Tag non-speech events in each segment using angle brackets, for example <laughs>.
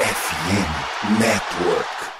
FM Network.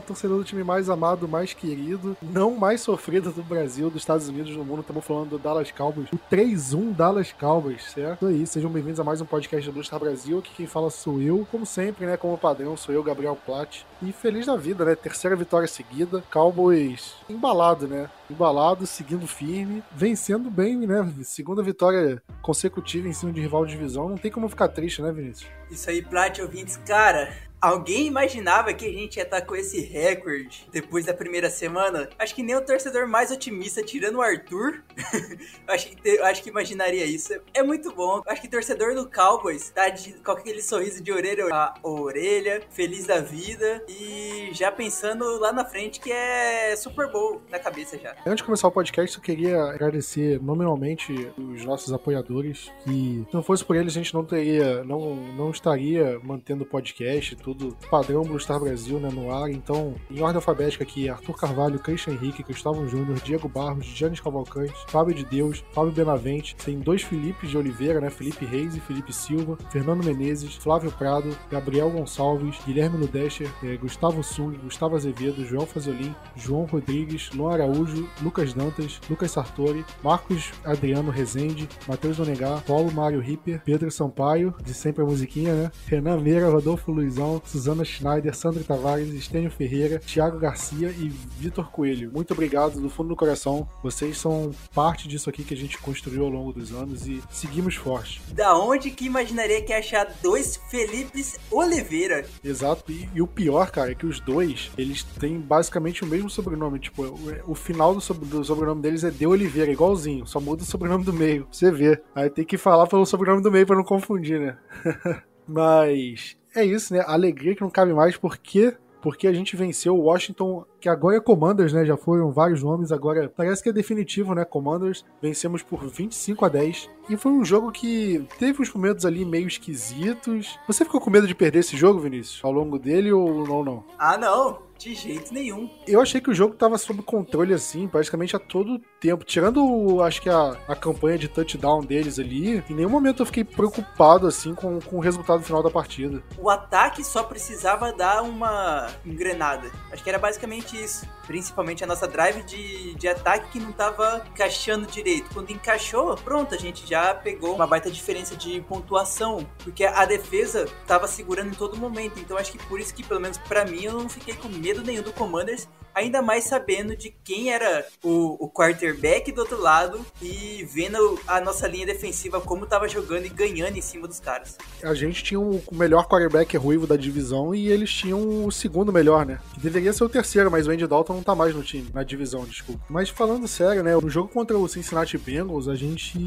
Torcedor do time mais amado, mais querido, não mais sofrido do Brasil, dos Estados Unidos, do mundo. Estamos falando do Dallas Cowboys, o 3-1 Dallas Cowboys, certo? aí, sejam bem-vindos a mais um podcast do Blue Star Brasil. Aqui quem fala sou eu, como sempre, né? Como padrão, sou eu, Gabriel Platt. E feliz da vida, né? Terceira vitória seguida. Cowboys embalado, né? Embalado, seguindo firme, vencendo bem, né? Segunda vitória consecutiva em cima de rival de divisão. Não tem como ficar triste, né, Vinícius? Isso aí, Plat, ouvintes. Cara, Alguém imaginava que a gente ia estar com esse recorde depois da primeira semana? Acho que nem o torcedor mais otimista, tirando o Arthur, <laughs> acho, que, acho que imaginaria isso. É muito bom. Acho que torcedor do Cowboys tá de, com aquele sorriso de orelha a orelha, feliz da vida e já pensando lá na frente que é Super Bowl na cabeça já. Antes de começar o podcast, eu queria agradecer nominalmente os nossos apoiadores, que se não fosse por eles a gente não teria, não, não estaria mantendo o podcast tudo padrão Blue Star Brasil né, no ar. Então, em ordem alfabética aqui, Arthur Carvalho, Christian Henrique, Gustavo Júnior, Diego Barros, Giannis Cavalcante, Fábio de Deus, Fábio Benavente. Tem dois Filipes de Oliveira, né? Felipe Reis e Felipe Silva, Fernando Menezes, Flávio Prado, Gabriel Gonçalves, Guilherme Ludescher, eh, Gustavo Sung, Gustavo Azevedo, João Fazolin, João Rodrigues, Luan Araújo, Lucas Dantas, Lucas Sartori, Marcos Adriano Rezende, Matheus Donegar, Paulo Mário Ripper, Pedro Sampaio, de sempre a musiquinha, né? Renan Meira, Rodolfo Luizão, Suzana Schneider, Sandra Tavares, Estênio Ferreira, Thiago Garcia e Vitor Coelho. Muito obrigado do fundo do coração. Vocês são parte disso aqui que a gente construiu ao longo dos anos e seguimos forte. Da onde que imaginaria que ia achar dois Felipes Oliveira? Exato. E, e, o pior, cara, é que os dois, eles têm basicamente o mesmo sobrenome. Tipo, o, o final do, sobre, do, sobrenome deles é De Oliveira, igualzinho. Só muda o sobrenome do meio. Você vê. Aí tem que falar pelo sobrenome do meio para não confundir, né? <laughs> Mas é isso, né? Alegria que não cabe mais, porque porque a gente venceu o Washington, que agora é Commanders, né? Já foram vários nomes, agora parece que é definitivo, né? Commanders. Vencemos por 25 a 10. E foi um jogo que teve uns momentos ali meio esquisitos. Você ficou com medo de perder esse jogo, Vinícius? Ao longo dele ou não, não? Ah, não. De jeito nenhum. Eu achei que o jogo tava sob controle, assim, praticamente a todo tempo. Tirando, acho que a, a campanha de touchdown deles ali, em nenhum momento eu fiquei preocupado, assim, com, com o resultado final da partida. O ataque só precisava dar uma engrenada. Acho que era basicamente isso. Principalmente a nossa drive de, de ataque que não tava encaixando direito. Quando encaixou, pronto, a gente já pegou uma baita diferença de pontuação. Porque a defesa tava segurando em todo momento. Então acho que por isso que, pelo menos para mim, eu não fiquei com medo nenhum do Commanders ainda mais sabendo de quem era o, o quarterback do outro lado e vendo a nossa linha defensiva como estava jogando e ganhando em cima dos caras. A gente tinha o melhor quarterback ruivo da divisão e eles tinham o segundo melhor, né? Que deveria ser o terceiro, mas o Andy Dalton não tá mais no time, na divisão, desculpa. Mas falando sério, né? No jogo contra o Cincinnati Bengals, a gente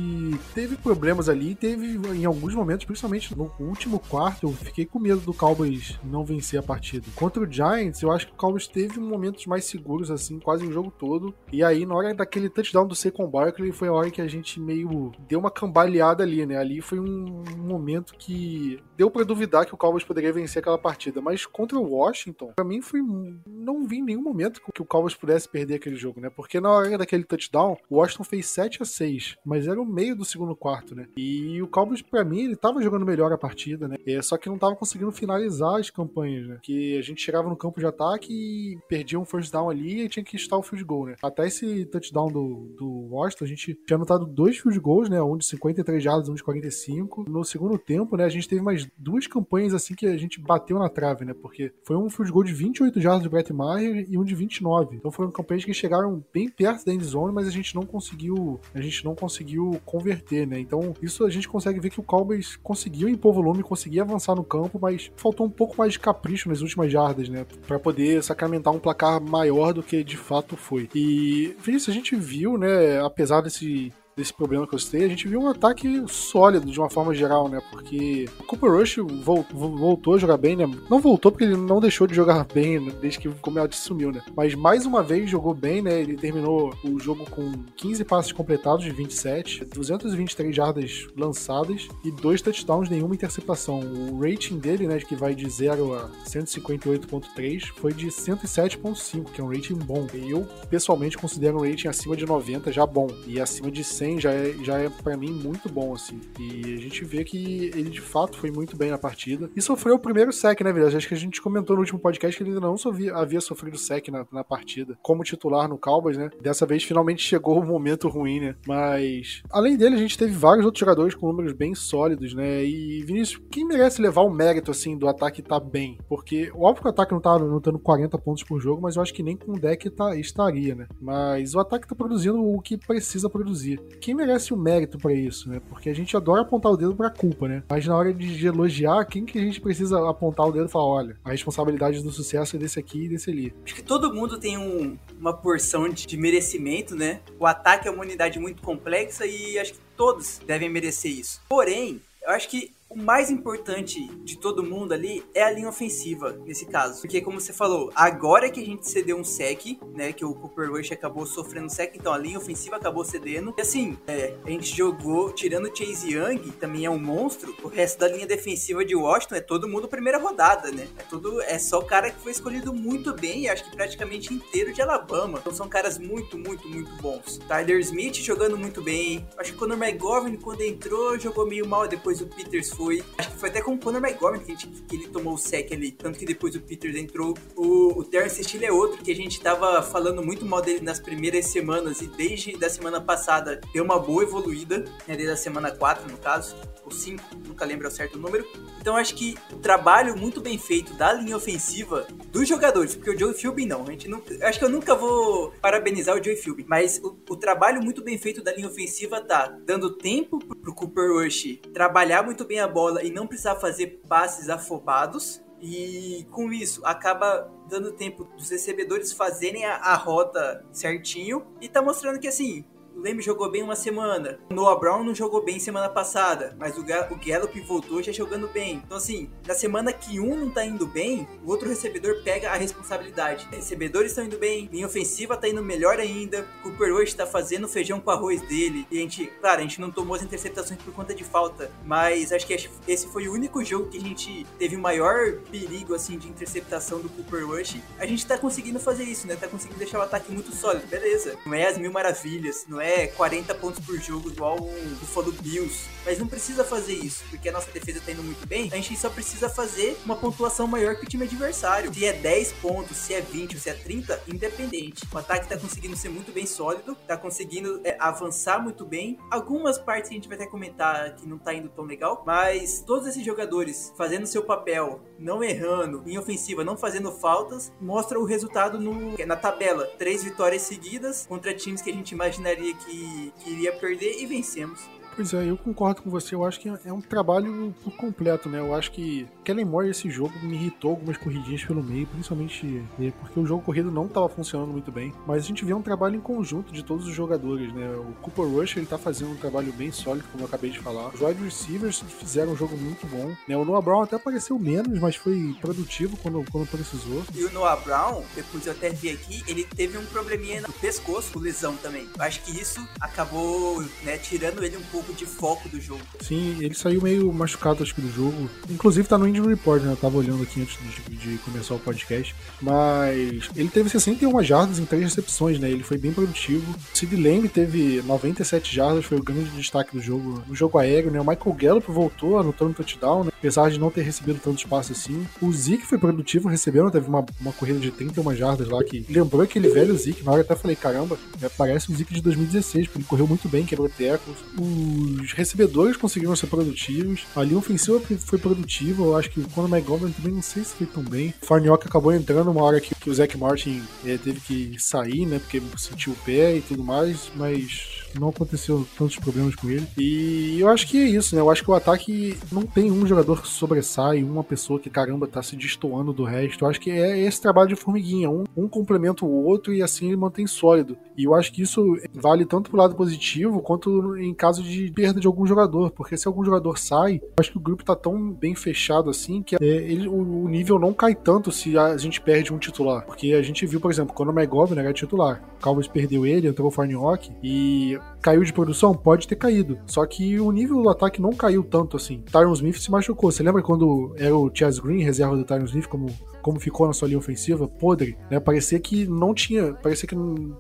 teve problemas ali, teve em alguns momentos, principalmente no último quarto, eu fiquei com medo do Cowboys não vencer a partida. Contra o Giants, eu acho que o Cowboys teve momentos mais mais seguros, assim, quase o jogo todo. E aí, na hora daquele touchdown do Saquon Barkley, foi a hora que a gente meio deu uma cambaleada ali, né? Ali foi um momento que deu para duvidar que o Cowboys poderia vencer aquela partida. Mas contra o Washington, para mim foi. Não vi em nenhum momento que o Cowboys pudesse perder aquele jogo, né? Porque na hora daquele touchdown, o Washington fez 7 a 6 mas era o meio do segundo quarto, né? E o Cowboys, para mim, ele tava jogando melhor a partida, né? É, só que não tava conseguindo finalizar as campanhas, né? Que a gente chegava no campo de ataque e perdia um first touchdown ali e tinha que estar o field goal, né? Até esse touchdown do, do Washington, a gente tinha anotado dois field goals, né? Um de 53 jardas, um de 45. No segundo tempo, né, a gente teve mais duas campanhas assim que a gente bateu na trave, né? Porque foi um field goal de 28 jardas do Brett Maher e um de 29. Então foram campanhas que chegaram bem perto da end zone, mas a gente não conseguiu, a gente não conseguiu converter, né? Então, isso a gente consegue ver que o Cowboys conseguiu impor volume, conseguia avançar no campo, mas faltou um pouco mais de capricho nas últimas jardas, né? Para poder sacramentar um placar maior do que de fato foi. E, Vinícius, a gente viu, né, apesar desse desse problema que eu citei, a gente viu um ataque sólido de uma forma geral, né? Porque o Cooper Rush voltou a jogar bem, né? Não voltou porque ele não deixou de jogar <laughs> bem né? desde que o Comelt sumiu, né? Mas mais uma vez jogou bem, né? Ele terminou o jogo com 15 passes completados de 27, 223 jardas lançadas e dois touchdowns, nenhuma interceptação. O rating dele, né, que vai de 0 a 158.3, foi de 107.5, que é um rating bom. Eu pessoalmente considero um rating acima de 90 já bom e acima de 100 já é, já é para mim muito bom assim. E a gente vê que ele de fato foi muito bem na partida e sofreu o primeiro sec, né, verdade? Acho que a gente comentou no último podcast que ele ainda não havia sofrido sec na, na partida como titular no Cowboys, né? Dessa vez finalmente chegou o momento ruim, né? Mas além dele a gente teve vários outros jogadores com números bem sólidos, né? E Vinícius, quem merece levar o mérito assim do ataque tá bem? Porque óbvio que o ataque não tá anotando 40 pontos por jogo, mas eu acho que nem com o deck tá, estaria, né? Mas o ataque tá produzindo o que precisa produzir. Quem merece o mérito para isso, né? Porque a gente adora apontar o dedo pra culpa, né? Mas na hora de elogiar, quem que a gente precisa apontar o dedo e falar, olha, a responsabilidade do sucesso é desse aqui e desse ali. Acho que todo mundo tem um, uma porção de, de merecimento, né? O ataque é uma unidade muito complexa e acho que todos devem merecer isso. Porém, eu acho que o mais importante de todo mundo ali é a linha ofensiva, nesse caso. Porque, como você falou, agora que a gente cedeu um sec, né? Que o Cooper Rush acabou sofrendo sec, então a linha ofensiva acabou cedendo. E assim, é, a gente jogou, tirando o Chase Young, que também é um monstro, o resto da linha defensiva de Washington é todo mundo primeira rodada, né? É, tudo, é só o cara que foi escolhido muito bem, acho que praticamente inteiro de Alabama. Então são caras muito, muito, muito bons. Tyler Smith jogando muito bem. Acho que o Conor McGovern, quando entrou, jogou meio mal, depois o Peters foi. Acho que foi até com o Conor McGovern que, que, ele tomou o sec ali. Tanto que depois o Peters entrou. O, o Terrence Steele é outro que a gente tava falando muito mal dele nas primeiras semanas. E desde da semana passada deu uma boa evoluída. Né, desde a semana 4, no caso. Ou 5, nunca lembro o certo número. Então acho que o trabalho muito bem feito da linha ofensiva dos jogadores. Porque o Joe Philbin não. A gente nunca, acho que eu nunca vou parabenizar o Joe Philbin. Mas o, o trabalho muito bem feito da linha ofensiva tá dando tempo pro Cooper Rush trabalhar muito bem a bola e não precisar fazer passes afobados. E com isso, acaba dando tempo dos recebedores fazerem a, a rota certinho. E tá mostrando que assim, Leme jogou bem uma semana. Noah Brown não jogou bem semana passada, mas o, o Gallup voltou já jogando bem. Então, assim, na semana que um não tá indo bem, o outro recebedor pega a responsabilidade. Recebedores estão indo bem, linha ofensiva tá indo melhor ainda. Cooper hoje tá fazendo feijão com arroz dele. E a gente, claro, a gente não tomou as interceptações por conta de falta, mas acho que esse foi o único jogo que a gente teve o maior perigo, assim, de interceptação do Cooper Rush. A gente tá conseguindo fazer isso, né? Tá conseguindo deixar o ataque muito sólido, beleza. Não é as mil maravilhas, não é é 40 pontos por jogo igual o Buffalo Bills. Mas não precisa fazer isso, porque a nossa defesa tá indo muito bem. A gente só precisa fazer uma pontuação maior que o time adversário. Se é 10 pontos, se é 20 ou se é 30, independente. O ataque tá conseguindo ser muito bem sólido, tá conseguindo é, avançar muito bem. Algumas partes que a gente vai até comentar que não tá indo tão legal, mas todos esses jogadores fazendo seu papel, não errando, em ofensiva, não fazendo faltas, mostra o resultado no, na tabela. Três vitórias seguidas contra times que a gente imaginaria que, que iria perder e vencemos. Pois é, eu concordo com você. Eu acho que é um trabalho por completo, né? Eu acho que Kellen Moore, esse jogo, me irritou algumas corridinhas pelo meio, principalmente porque o jogo corrido não estava funcionando muito bem. Mas a gente vê um trabalho em conjunto de todos os jogadores, né? O Cooper Rush, ele tá fazendo um trabalho bem sólido, como eu acabei de falar. Os wide receivers fizeram um jogo muito bom. Né? O Noah Brown até apareceu menos, mas foi produtivo quando, quando precisou. E o Noah Brown, depois eu até vi aqui, ele teve um probleminha no pescoço, lesão também. Eu acho que isso acabou né, tirando ele um pouco pouco de foco do jogo. Sim, ele saiu meio machucado, acho que, do jogo. Inclusive tá no Injury Report, né? Eu tava olhando aqui antes de, de começar o podcast. Mas ele teve 61 jardas em três recepções, né? Ele foi bem produtivo. Sid Lamb teve 97 jardas, foi o grande destaque do jogo no jogo aéreo, né? O Michael Gallup voltou anotando touchdown, né? Apesar de não ter recebido tanto espaço assim. O Zeke foi produtivo, recebendo, teve uma, uma corrida de 31 jardas lá que lembrou aquele velho Zeke. Na hora até falei, caramba, é, parece o Zeke de 2016, porque ele correu muito bem, quebrou tecos. O os recebedores conseguiram ser produtivos, a linha ofensiva foi produtiva, eu acho que o Conor McGovern também não sei se foi tão bem. O Farniock acabou entrando uma hora que, que o Zach Martin é, teve que sair, né, porque sentiu o pé e tudo mais, mas não aconteceu tantos problemas com ele. E eu acho que é isso, né? Eu acho que o ataque não tem um jogador que sobressai, uma pessoa que, caramba, tá se destoando do resto. Eu acho que é esse trabalho de formiguinha. Um, um complementa o outro e assim ele mantém sólido. E eu acho que isso vale tanto pro lado positivo quanto em caso de perda de algum jogador. Porque se algum jogador sai, eu acho que o grupo tá tão bem fechado assim que é, ele, o, o, nível não cai tanto se a gente perde um titular. Porque a gente viu, por exemplo, quando o McGovern era titular, o Cowboys perdeu ele, entrou o Farniok e caiu de produção? Pode ter caído. Só que o nível do ataque não caiu tanto assim. Tyron Smith se machucou. Você lembra quando era o Chaz Green, reserva do Tyron Smith, como, como ficou na sua linha ofensiva? Podre, né? Parecia que não tinha. Parecia que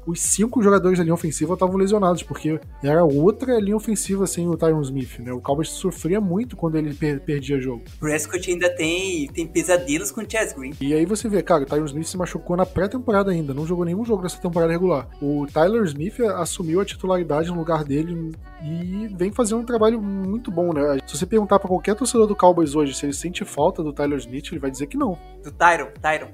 os cinco jogadores da linha ofensiva estavam lesionados, porque era outra linha ofensiva sem o Tyron Smith, né? O Cowboys sofria muito quando ele per perdia jogo. Prescott ainda tem, tem pesadelos com o Chaz Green. E aí você vê, cara, o Tyron Smith se machucou na pré-temporada ainda, não jogou nenhum jogo dessa temporada regular. O Tyler Smith assumiu a titularidade no lugar dele e vem fazendo um trabalho muito bom, né? Se você perguntar para qualquer torcedor do Cowboys hoje se ele sente falta do Tyler Smith, ele vai dizer que não. Do Tyron, Tyron.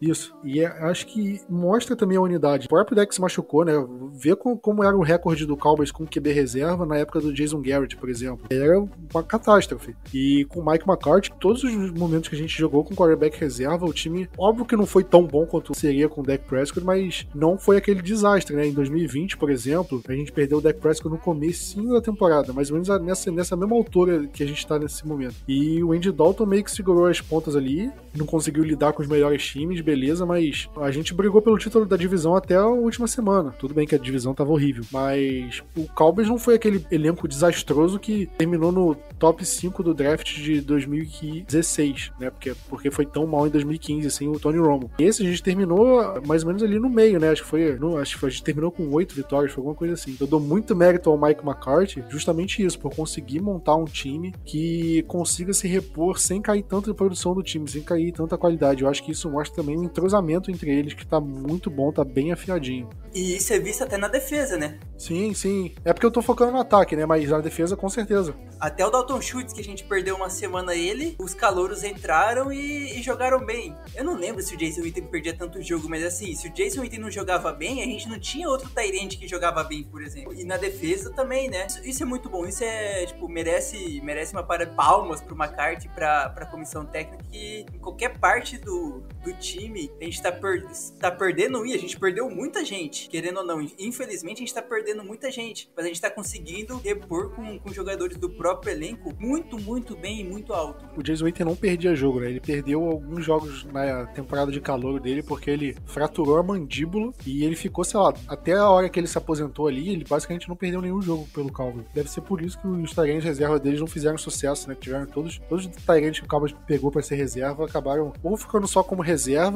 Isso. E é, acho que mostra também a unidade. O próprio se machucou, né? Vê com, como era o recorde do Cowboys com QB reserva na época do Jason Garrett, por exemplo. Era uma catástrofe. E com o Mike McCarthy, todos os momentos que a gente jogou com quarterback reserva, o time, óbvio que não foi tão bom quanto seria com o Dak Prescott, mas não foi aquele desastre, né? Em 2020, por exemplo, a gente perdeu o Dak Prescott no começo da temporada, mais ou menos nessa, nessa mesma altura que a gente tá nesse momento. E o Andy Dalton meio que segurou as pontas ali, não conseguiu lidar com os melhores times, beleza, mas a gente brigou pelo título da divisão até a última semana. Tudo bem que a divisão tava horrível, mas o Cowboys não foi aquele elenco desastroso que terminou no top 5 do draft de 2016, né? Porque, porque foi tão mal em 2015 sem o Tony Romo. Esse a gente terminou mais ou menos ali no meio, né? Acho que foi, não, acho que a gente terminou com oito vitórias, foi alguma coisa assim. Eu dou muito mérito ao Mike McCarthy, justamente isso, por conseguir montar um time que consiga se repor sem cair tanto de produção do time, sem cair tanta qualidade. Eu acho que isso mostra também um entrosamento entre eles que tá muito bom, tá bem afiadinho. E isso é visto até na defesa, né? Sim, sim. É porque eu tô focando no ataque, né? Mas na defesa, com certeza. Até o Dalton Schultz, que a gente perdeu uma semana ele, os calouros entraram e, e jogaram bem. Eu não lembro se o Jason Witten perdia tanto jogo, mas assim, se o Jason Witten não jogava bem, a gente não tinha outro Tyrant que jogava bem, por exemplo. E na defesa também, né? Isso, isso, é muito bom. Isso é, tipo, merece, merece uma para palmas pro McCarthy, pra, pra comissão técnica, que em qualquer parte do, do time a gente tá, per, tá perdendo e a gente perdeu muita gente, querendo ou não. Infelizmente, a gente tá perdendo muita gente, mas a gente tá conseguindo repor com, com jogadores do próprio elenco muito, muito bem e muito alto. O Jason Witten não perdia jogo, né? Ele perdeu alguns jogos na temporada de calor dele porque ele fraturou a mandíbula e ele ficou, sei lá, até a hora que ele se aposentou ali, ele basicamente não perdeu nenhum jogo pelo Cowboys. Deve ser por isso que os Tyrants reserva deles não fizeram sucesso, né? Tiveram todos, todos os Tyrants que o Cowboys pegou para ser reserva acabaram ou ficando só como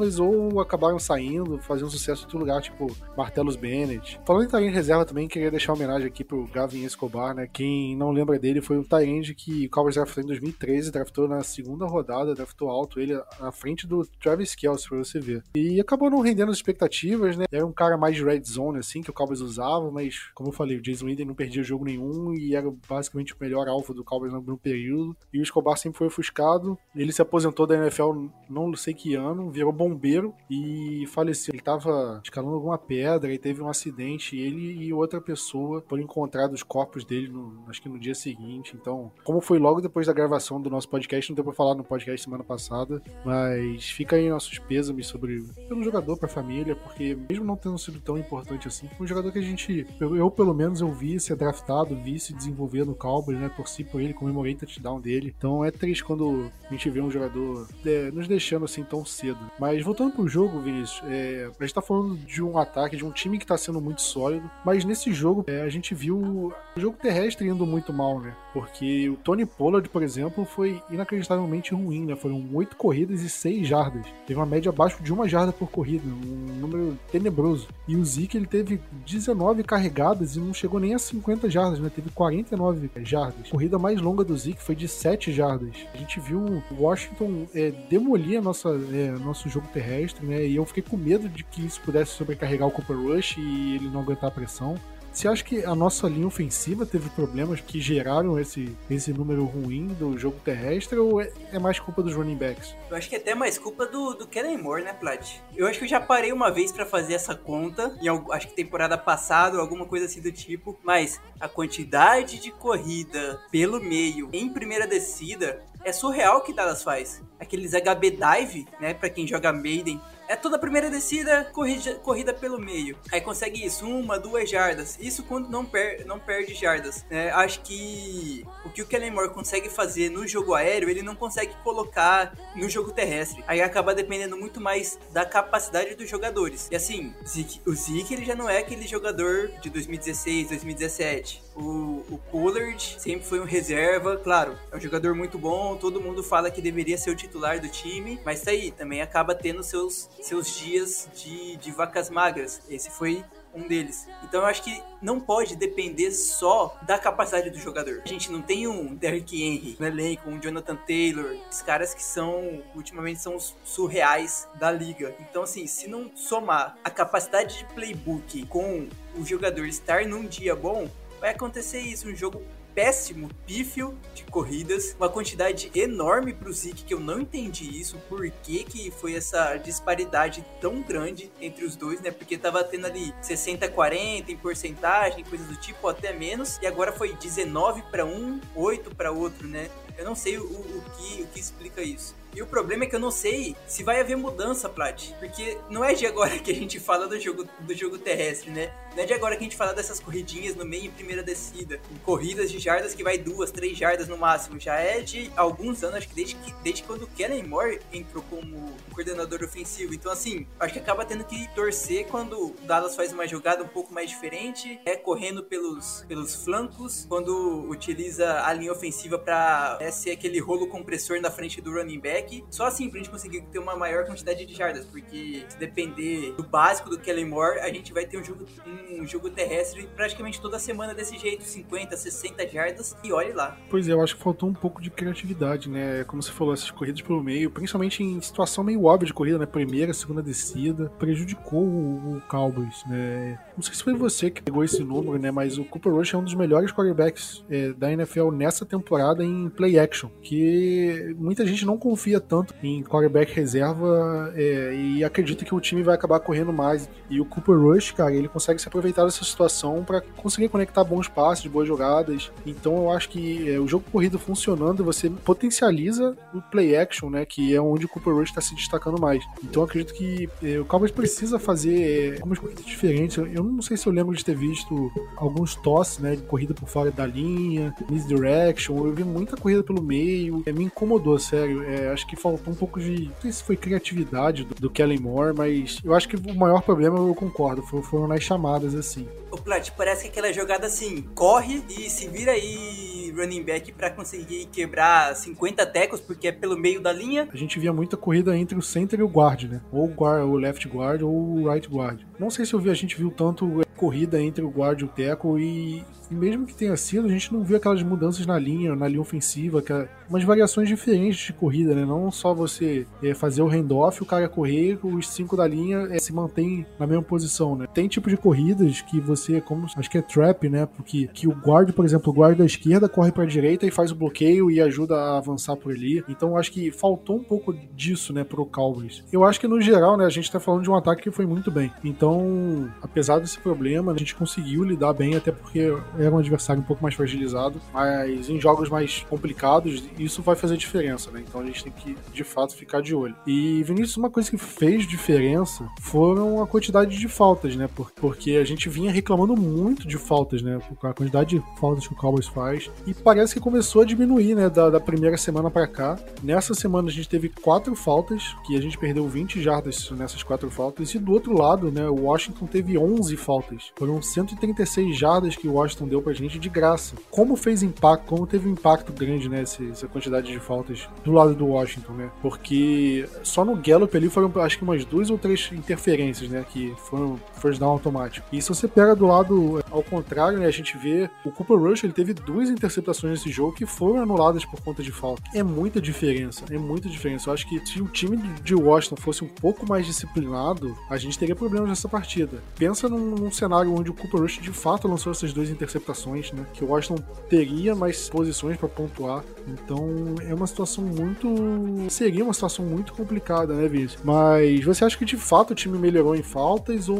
reservas ou acabaram saindo, fazendo sucesso em outro lugar, tipo Martellus Bennett. Falando em Tyrant reserva também, queria deixar homenagem aqui pro Gavin Escobar, né? Quem não lembra dele foi um Tyrant que o Cowboys draftou em 2013, draftou na segunda rodada, draftou alto ele à frente do Travis Kelce, pra você ver. E acabou não rendendo as expectativas, né? Era um cara mais de red zone, assim, que o Cowboys usava, mas, como eu falei, o Jason Witten não perdia jogo nenhum e era basicamente o melhor alvo do Cowboys no período. E o Escobar sempre foi ofuscado. Ele se aposentou da NFL não sei que ano, virou bombeiro e faleceu. Ele tava escalando alguma pedra e teve um acidente. Ele e outra pessoa foram encontrados os corpos dele, no, acho que no dia seguinte. Então, como foi logo depois da gravação do nosso podcast, não deu pra falar no podcast semana passada, mas fica aí nossos pêsames sobre pelo jogador pra família, porque mesmo não tendo sido tão importante assim, foi um jogador que a gente, eu, eu pelo menos, eu vi ser draftado, vi se desenvolver no Cowboys, né? Torci por ele, comemorei o touchdown dele. Então é triste quando a gente vê um jogador é, nos deixando assim tão cedo. Mas voltando pro jogo, Vinícius, é, a gente tá falando de um ataque, de um time que tá sendo muito sólido, mas nesse jogo é, a gente viu o jogo terrestre indo muito mal, né? Porque o Tony Pollard, por exemplo, foi inacreditavelmente ruim, né? Foram oito corridas e seis jardas. Teve uma média abaixo de uma jarda por corrida, um número tenebroso. E o Zeke, ele teve 19 carregadas e não chegou nem a 50 jardas, né? Teve 49 jardas. A corrida mais longa do Zeke foi de 7 jardas. A gente viu o Washington é, demolir a nossa, é, nosso jogo terrestre, né? E eu fiquei com medo de que isso pudesse sobrecarregar o Cooper Rush e ele não aguentar a pressão. Você acha que a nossa linha ofensiva teve problemas que geraram esse, esse número ruim do jogo terrestre ou é, é mais culpa dos running backs? Eu acho que é até mais culpa do, do Kellen Moore, né, Plat? Eu acho que eu já parei uma vez para fazer essa conta, em acho que temporada passada ou alguma coisa assim do tipo, mas a quantidade de corrida pelo meio em primeira descida é surreal que Dallas faz. Aqueles HB Dive, né, para quem joga Maiden, é toda a primeira descida, corrida, corrida pelo meio. Aí consegue isso, uma, duas jardas. Isso quando não, per, não perde jardas. É, acho que o que o Kellen Moore consegue fazer no jogo aéreo, ele não consegue colocar no jogo terrestre. Aí acaba dependendo muito mais da capacidade dos jogadores. E assim, o Zeke ele já não é aquele jogador de 2016, 2017. O, o Pollard sempre foi um reserva, claro, é um jogador muito bom, todo mundo fala que deveria ser o titular do time, mas tá aí, também acaba tendo seus seus dias de, de vacas magras. Esse foi um deles. Então eu acho que não pode depender só da capacidade do jogador. A gente não tem um Derrick Henry no elenco, um Jonathan Taylor, os caras que são, ultimamente, são os surreais da liga. Então, assim, se não somar a capacidade de playbook com o jogador estar num dia bom, vai acontecer isso, um jogo péssimo, pífio de corridas, uma quantidade enorme para o Zeke que eu não entendi isso, por que, que foi essa disparidade tão grande entre os dois, né? Porque tava tendo ali 60 40 em porcentagem, coisas do tipo, até menos, e agora foi 19 para um, 8 para outro, né? Eu não sei o, o, que, o que explica isso. E o problema é que eu não sei se vai haver mudança, Plat. Porque não é de agora que a gente fala do jogo, do jogo terrestre, né? Não é de agora que a gente fala dessas corridinhas no meio e primeira descida. Corridas de jardas que vai duas, três jardas no máximo. Já é de alguns anos, acho que desde, que, desde quando o Kellen Moore entrou como coordenador ofensivo. Então, assim, acho que acaba tendo que torcer quando o Dallas faz uma jogada um pouco mais diferente, é correndo pelos, pelos flancos, quando utiliza a linha ofensiva para é, ser aquele rolo compressor na frente do running back só assim pra gente conseguir ter uma maior quantidade de jardas, porque se depender do básico do Kellen Moore, a gente vai ter um jogo, um jogo terrestre praticamente toda semana desse jeito, 50, 60 jardas, e olhe lá. Pois é, eu acho que faltou um pouco de criatividade, né? Como você falou, essas corridas pelo meio, principalmente em situação meio óbvia de corrida, né? Primeira, segunda descida, prejudicou o, o Cowboys, né? Não sei se foi você que pegou esse número, né? Mas o Cooper Rush é um dos melhores quarterbacks é, da NFL nessa temporada em play action, que muita gente não confia tanto em quarterback reserva é, e acredita que o time vai acabar correndo mais. E o Cooper Rush, cara, ele consegue se aproveitar dessa situação para conseguir conectar bons passes, boas jogadas. Então eu acho que é, o jogo corrido funcionando, você potencializa o play action, né? Que é onde o Cooper Rush está se destacando mais. Então eu acredito que é, o Cowboys precisa fazer é, algumas corridas diferentes. Eu não sei se eu lembro de ter visto alguns tosses, né? De corrida por fora da linha, misdirection. Eu vi muita corrida pelo meio. É, me incomodou, sério. É, acho que faltou um pouco de. Não sei se foi criatividade do, do Kellen Moore, mas eu acho que o maior problema, eu concordo, foram nas chamadas, assim. O Plat, parece que aquela jogada assim, corre e se vira aí running back para conseguir quebrar 50 tecos, porque é pelo meio da linha. A gente via muita corrida entre o center e o guard, né? Ou o, guard, o left guard ou o right guard. Não sei se eu vi, a gente viu tanto corrida entre o guard e o teco e, e, mesmo que tenha sido, a gente não viu aquelas mudanças na linha, na linha ofensiva, que, é umas variações diferentes de corrida, né? Não só você é, fazer o handoff, o cara correr, os cinco da linha é, se mantém na mesma posição, né? Tem tipo de corridas que você, como acho que é trap, né? Porque que o guard, por exemplo, o guard da esquerda corre para a direita e faz o bloqueio e ajuda a avançar por ali. Então acho que faltou um pouco disso, né, pro Cowboys. Eu acho que no geral, né, a gente tá falando de um ataque que foi muito bem. Então, apesar desse problema problema, a gente conseguiu lidar bem, até porque era um adversário um pouco mais fragilizado, mas em jogos mais complicados, isso vai fazer diferença, né? Então a gente tem que, de fato, ficar de olho. E, Vinícius, uma coisa que fez diferença foram a quantidade de faltas, né? Porque a gente vinha reclamando muito de faltas, né? A quantidade de faltas que o Cowboys faz. E parece que começou a diminuir, né? Da, da primeira semana para cá. Nessa semana a gente teve quatro faltas, que a gente perdeu 20 jardas nessas quatro faltas. E do outro lado, né? O Washington teve 11 faltas jardas. Foram 136 jardas que o Washington deu pra gente de graça. Como fez impacto, como teve um impacto grande, né, essa quantidade de faltas do lado do Washington, né? Porque só no Gallup ali foram acho que umas duas ou três interferências, né, que foram first down automático. E se você pega do lado ao contrário, né, a gente vê o Cooper Rush, ele teve duas interceptações nesse jogo que foram anuladas por conta de falta. É muita diferença, é muita diferença. Eu acho que se o time de Washington fosse um pouco mais disciplinado, a gente teria problemas nessa partida. Pensa num, num cenário onde o Cooper Rush de fato lançou essas duas interceptações, né? Que o Washington teria mais posições para pontuar. Então é uma situação muito. Seria uma situação muito complicada, né, Vinícius? Mas você acha que de fato o time melhorou em faltas ou,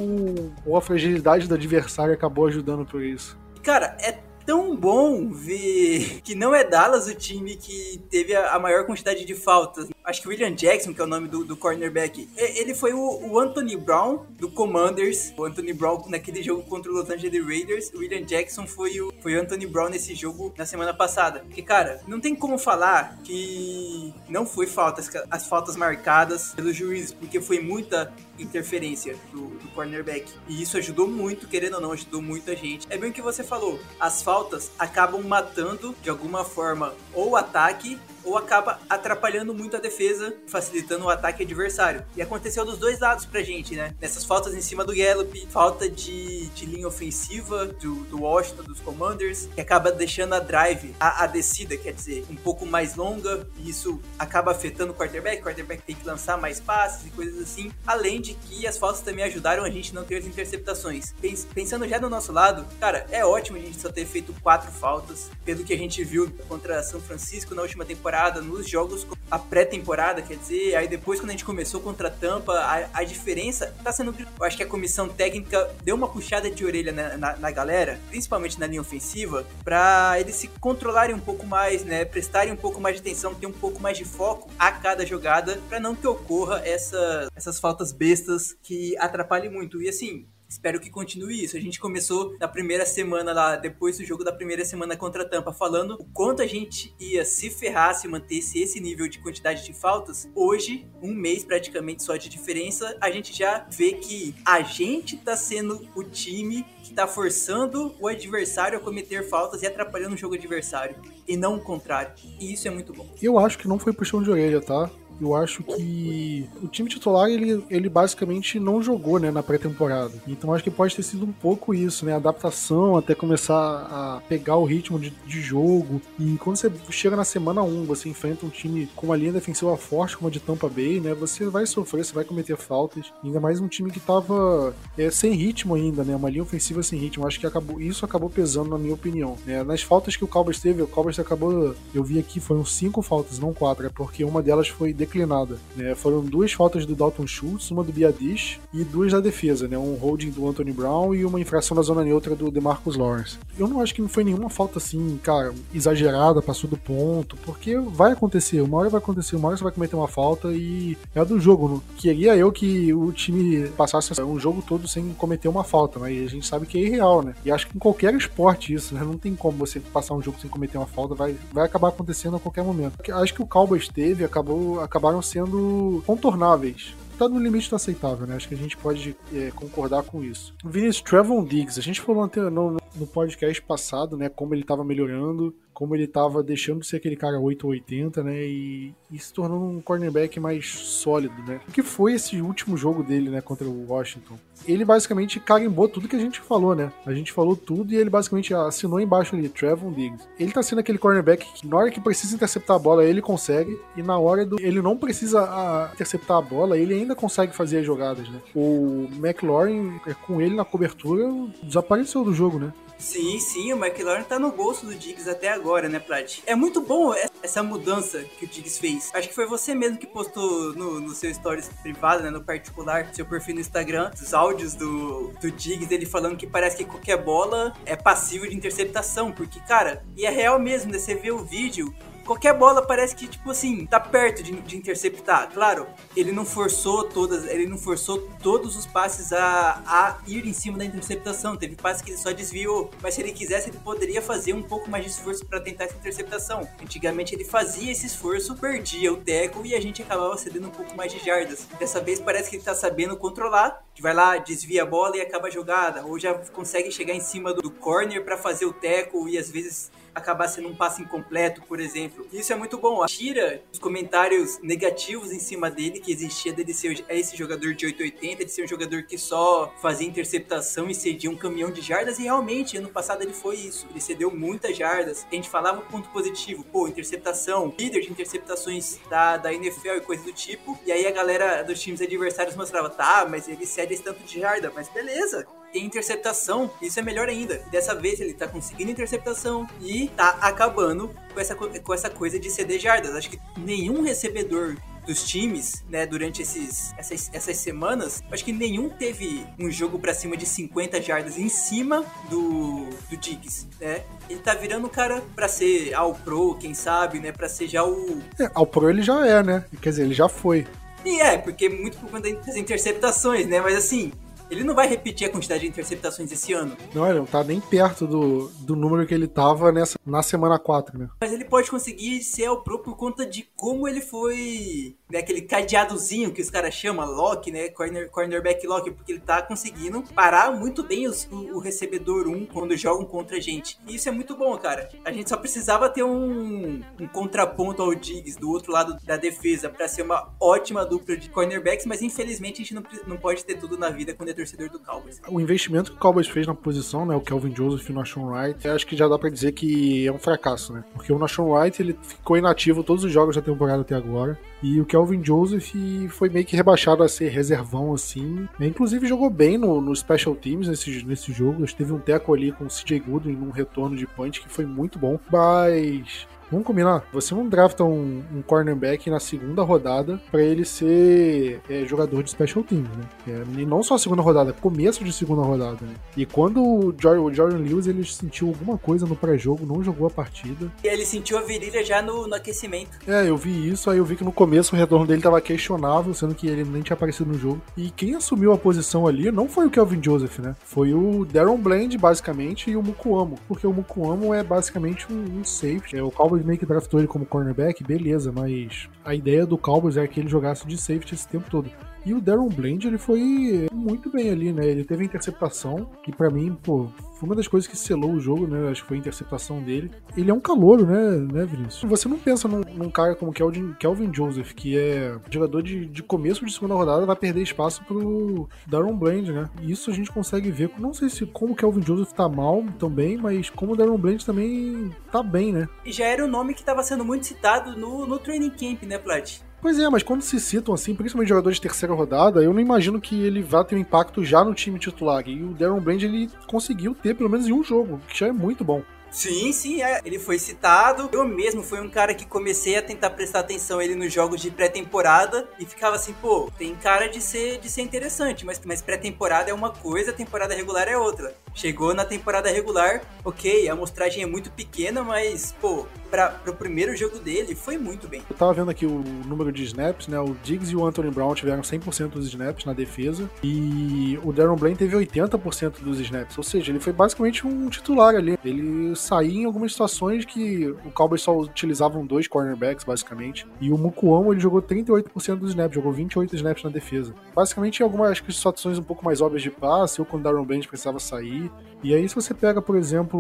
ou a fragilidade do adversário acabou ajudando por isso? Cara, é tão bom ver que não é Dallas o time que teve a maior quantidade de faltas acho que William Jackson, que é o nome do, do cornerback, ele foi o, o, Anthony Brown do Commanders. O Anthony Brown naquele jogo contra o Los Angeles Raiders. O William Jackson foi o, foi o Anthony Brown nesse jogo na semana passada. Porque, cara, não tem como falar que não foi faltas, as faltas marcadas pelos juízes, porque foi muita interferência do, do cornerback. E isso ajudou muito, querendo ou não, ajudou muito a gente. É bem o que você falou, as faltas acabam matando de alguma forma ou o ataque ou acaba atrapalhando muito a defesa, facilitando o ataque adversário. E aconteceu dos dois lados pra gente, né? Nessas faltas em cima do Gallup, falta de, de linha ofensiva do, do Washington, dos Commanders, que acaba deixando a drive, a, a descida, quer dizer, um pouco mais longa, e isso acaba afetando o quarterback. O quarterback tem que lançar mais passes e coisas assim. Além de que as faltas também ajudaram a gente não ter as interceptações. Pensando já do nosso lado, cara, é ótimo a gente só ter feito quatro faltas, pelo que a gente viu contra São Francisco na última temporada temporada, nos jogos, a pré-temporada, quer dizer, aí depois quando a gente começou contra a Tampa, a, a diferença tá sendo. Eu acho que a comissão técnica deu uma puxada de orelha na, na, na galera, principalmente na linha ofensiva, para eles se controlarem um pouco mais, né? Prestarem um pouco mais de atenção, ter um pouco mais de foco a cada jogada, para não que ocorra essa, essas faltas bestas que atrapalhem muito. E assim, espero que continue isso. A gente começou na primeira semana lá, depois do jogo da primeira semana contra a Tampa, falando o quanto a gente ia se ferrar se mantesse esse nível de quantidade de faltas. Hoje, um mês praticamente só de diferença, a gente já vê que a gente tá sendo o time que tá forçando o adversário a cometer faltas e atrapalhando o jogo adversário. E não o contrário. E isso é muito bom. Eu acho que não foi puxão de orelha, tá? Eu acho que o time titular ele, ele basicamente não jogou né, na pré-temporada. Então acho que pode ter sido um pouco isso, né? Adaptação até começar a pegar o ritmo de, de jogo. E quando você chega na semana 1, você enfrenta um time com uma linha defensiva forte como a de Tampa Bay, né? Você vai sofrer, você vai cometer faltas. Ainda mais um time que tava é, sem ritmo ainda, né? Uma linha ofensiva sem ritmo. Acho que acabou, isso acabou pesando, na minha opinião. Né? Nas faltas que o Cowboys teve, o Cowboys acabou. Eu vi aqui, foram cinco faltas, não quatro, é porque uma delas foi declinada. Né? Foram duas faltas do Dalton Schultz, uma do Biadish e duas da defesa, né? Um holding do Anthony Brown e uma infração na zona neutra do DeMarcus Lawrence. Eu não acho que não foi nenhuma falta assim, cara, exagerada, passou do ponto, porque vai acontecer, uma hora vai acontecer, uma hora você vai cometer uma falta e é do jogo. Não queria eu que o time passasse um jogo todo sem cometer uma falta, mas a gente sabe que é irreal, né? E acho que em qualquer esporte isso, né? Não tem como você passar um jogo sem cometer uma falta, vai, vai acabar acontecendo a qualquer momento. Acho que o Cowboys teve, acabou, acabaram sendo contornáveis tá no limite do aceitável, né? Acho que a gente pode é, concordar com isso. Vinícius Trevon Diggs, a gente falou no, no podcast passado, né, como ele tava melhorando, como ele estava deixando de ser aquele cara 880, né? E, e, se tornando um cornerback mais sólido, né? O que foi esse último jogo dele, né, contra o Washington? Ele basicamente carimbou tudo que a gente falou, né? A gente falou tudo e ele basicamente assinou embaixo ali, Trevon Diggs. Ele tá sendo aquele cornerback que na hora que precisa interceptar a bola, ele consegue, e na hora do ele não precisa a, interceptar a bola, ele ainda consegue fazer as jogadas, né? O McLaurin, é, com ele na cobertura, desapareceu do jogo, né? Sim, sim, o McLaurin tá no bolso do Diggs até agora, né, Plat? É muito bom essa mudança que o Diggs fez. Acho que foi você mesmo que postou no, no seu stories privado, né, no particular, seu perfil no Instagram, os áudios do, do Diggs, ele falando que parece que qualquer bola é passível de interceptação, porque, cara, e é real mesmo, né, você vê o vídeo, qualquer bola parece que, tipo assim, tá perto de, de, interceptar. Claro, ele não forçou todas, ele não forçou todos os passes a, a ir em cima da interceptação. Teve passes que ele só desviou. Mas se ele quisesse, ele poderia fazer um pouco mais de esforço para tentar essa interceptação. Antigamente ele fazia esse esforço, perdia o teco e a gente acabava cedendo um pouco mais de jardas. Dessa vez parece que ele tá sabendo controlar. Vai lá, desvia a bola e acaba a jogada. Ou já consegue chegar em cima do, do corner para fazer o teco e às vezes acabar sendo um passe incompleto, por exemplo. Isso é muito bom. Tira os comentários negativos em cima dele, que existia dele ser esse jogador de 880, de ser um jogador que só fazia interceptação e cedia um caminhão de jardas, e realmente, ano passado ele foi isso. Ele cedeu muitas jardas. A gente falava um ponto positivo, pô, interceptação, líder de interceptações da, da NFL e coisa do tipo, e aí a galera dos times adversários mostrava, tá, mas ele cede esse tanto de jarda, mas beleza, tem interceptação, isso é melhor ainda. Dessa vez ele tá conseguindo interceptação e tá acabando com essa, com essa coisa de ceder jardas. Acho que nenhum recebedor dos times, né, durante esses, essas, essas semanas, acho que nenhum teve um jogo para cima de 50 jardas em cima do, do Diggs, né? Ele tá virando o cara para ser ao pro, quem sabe, né, para ser já o É, ao pro ele já é, né? Quer dizer, ele já foi. E é, porque muito por conta das interceptações, né? Mas assim, ele não vai repetir a quantidade de interceptações esse ano. Não, ele não tá nem perto do, do número que ele tava nessa, na semana 4, né? Mas ele pode conseguir ser ao pro por conta de como ele foi. Né, aquele cadeadozinho que os caras chamam, lock, né? Corner, cornerback lock, porque ele tá conseguindo parar muito bem os, o, o, recebedor 1 quando jogam contra a gente. E isso é muito bom, cara. A gente só precisava ter um, um contraponto ao Diggs do outro lado da defesa para ser uma ótima dupla de cornerbacks, mas infelizmente a gente não, não pode ter tudo na vida quando é torcedor do Cowboys. O investimento que o Cowboys fez na posição, né? O Kelvin Joseph e o Nashon Wright, acho que já dá pra dizer que é um fracasso, né? Porque o Nashon Wright, ele ficou inativo todos os jogos da temporada até agora. E o Kelvin Joseph foi meio que rebaixado a ser reservão, assim. Inclusive jogou bem no, no Special Teams nesse, nesse jogo. Teve um teco ali com o CJ Goodwin num retorno de punch que foi muito bom. Mas Vamos combinar. Você não drafta um, um cornerback na segunda rodada para ele ser é, jogador de special teams, né? É, e não só a segunda rodada, é começo de segunda rodada, né? E quando o, Jordan, Lewis ele sentiu alguma coisa no pré-jogo, não jogou a partida. E ele sentiu a virilha já no, no, aquecimento. É, eu vi isso, aí eu vi que no começo o retorno dele tava questionável, sendo que ele nem tinha aparecido no jogo. E quem assumiu a posição ali não foi o Kelvin Joseph, né? Foi o Darren Bland, basicamente, e o Mukuamo. Porque o Mukuamo é basicamente um, um safety. É, o Cowboys meio que draftou ele como cornerback, beleza, mas a ideia do Cowboys é que ele jogasse de safety esse tempo todo. E o Darren Bland, ele foi muito bem ali, né? Ele teve a interceptação, que para mim, pô, foi uma das coisas que selou o jogo, né? Acho que foi a interceptação dele. Ele é um calouro, né, né Vinícius? Você não pensa num, num cara como Kelvin, Kelvin Joseph, que é jogador de, de começo de segunda rodada, vai perder espaço pro Darren Bland, né? E isso a gente consegue ver. Não sei se como o Kelvin Joseph tá mal também, mas como o Darren Bland também tá bem, né? E já era o nome que tava sendo muito citado no, no training camp, né, Plat? Pois é, mas quando se citam assim, principalmente jogadores de terceira rodada, eu não imagino que ele vá ter um impacto já no time titular. E o Darren Brand ele conseguiu ter pelo menos em um jogo, que já é muito bom. Sim, sim, é. ele foi citado. Eu mesmo fui um cara que comecei a tentar prestar atenção ele nos jogos de pré-temporada e ficava assim, pô, tem cara de ser de ser interessante, mas, mas pré-temporada é uma coisa, temporada regular é outra. Chegou na temporada regular, ok, a amostragem é muito pequena, mas, pô, para o primeiro jogo dele, foi muito bem. Eu tava vendo aqui o número de snaps, né? O Diggs e o Anthony Brown tiveram 100% dos snaps na defesa e o Darren Blaine teve 80% dos snaps, ou seja, ele foi basicamente um titular ali. Ele saía em algumas situações que o Cowboys só utilizavam dois cornerbacks, basicamente, e o Mukuamo ele jogou 38% dos snaps, jogou 28 snaps na defesa. Basicamente, em algumas que, situações um pouco mais óbvias de passe, ou quando o Darren Blaine precisava sair. E aí, se você pega, por exemplo,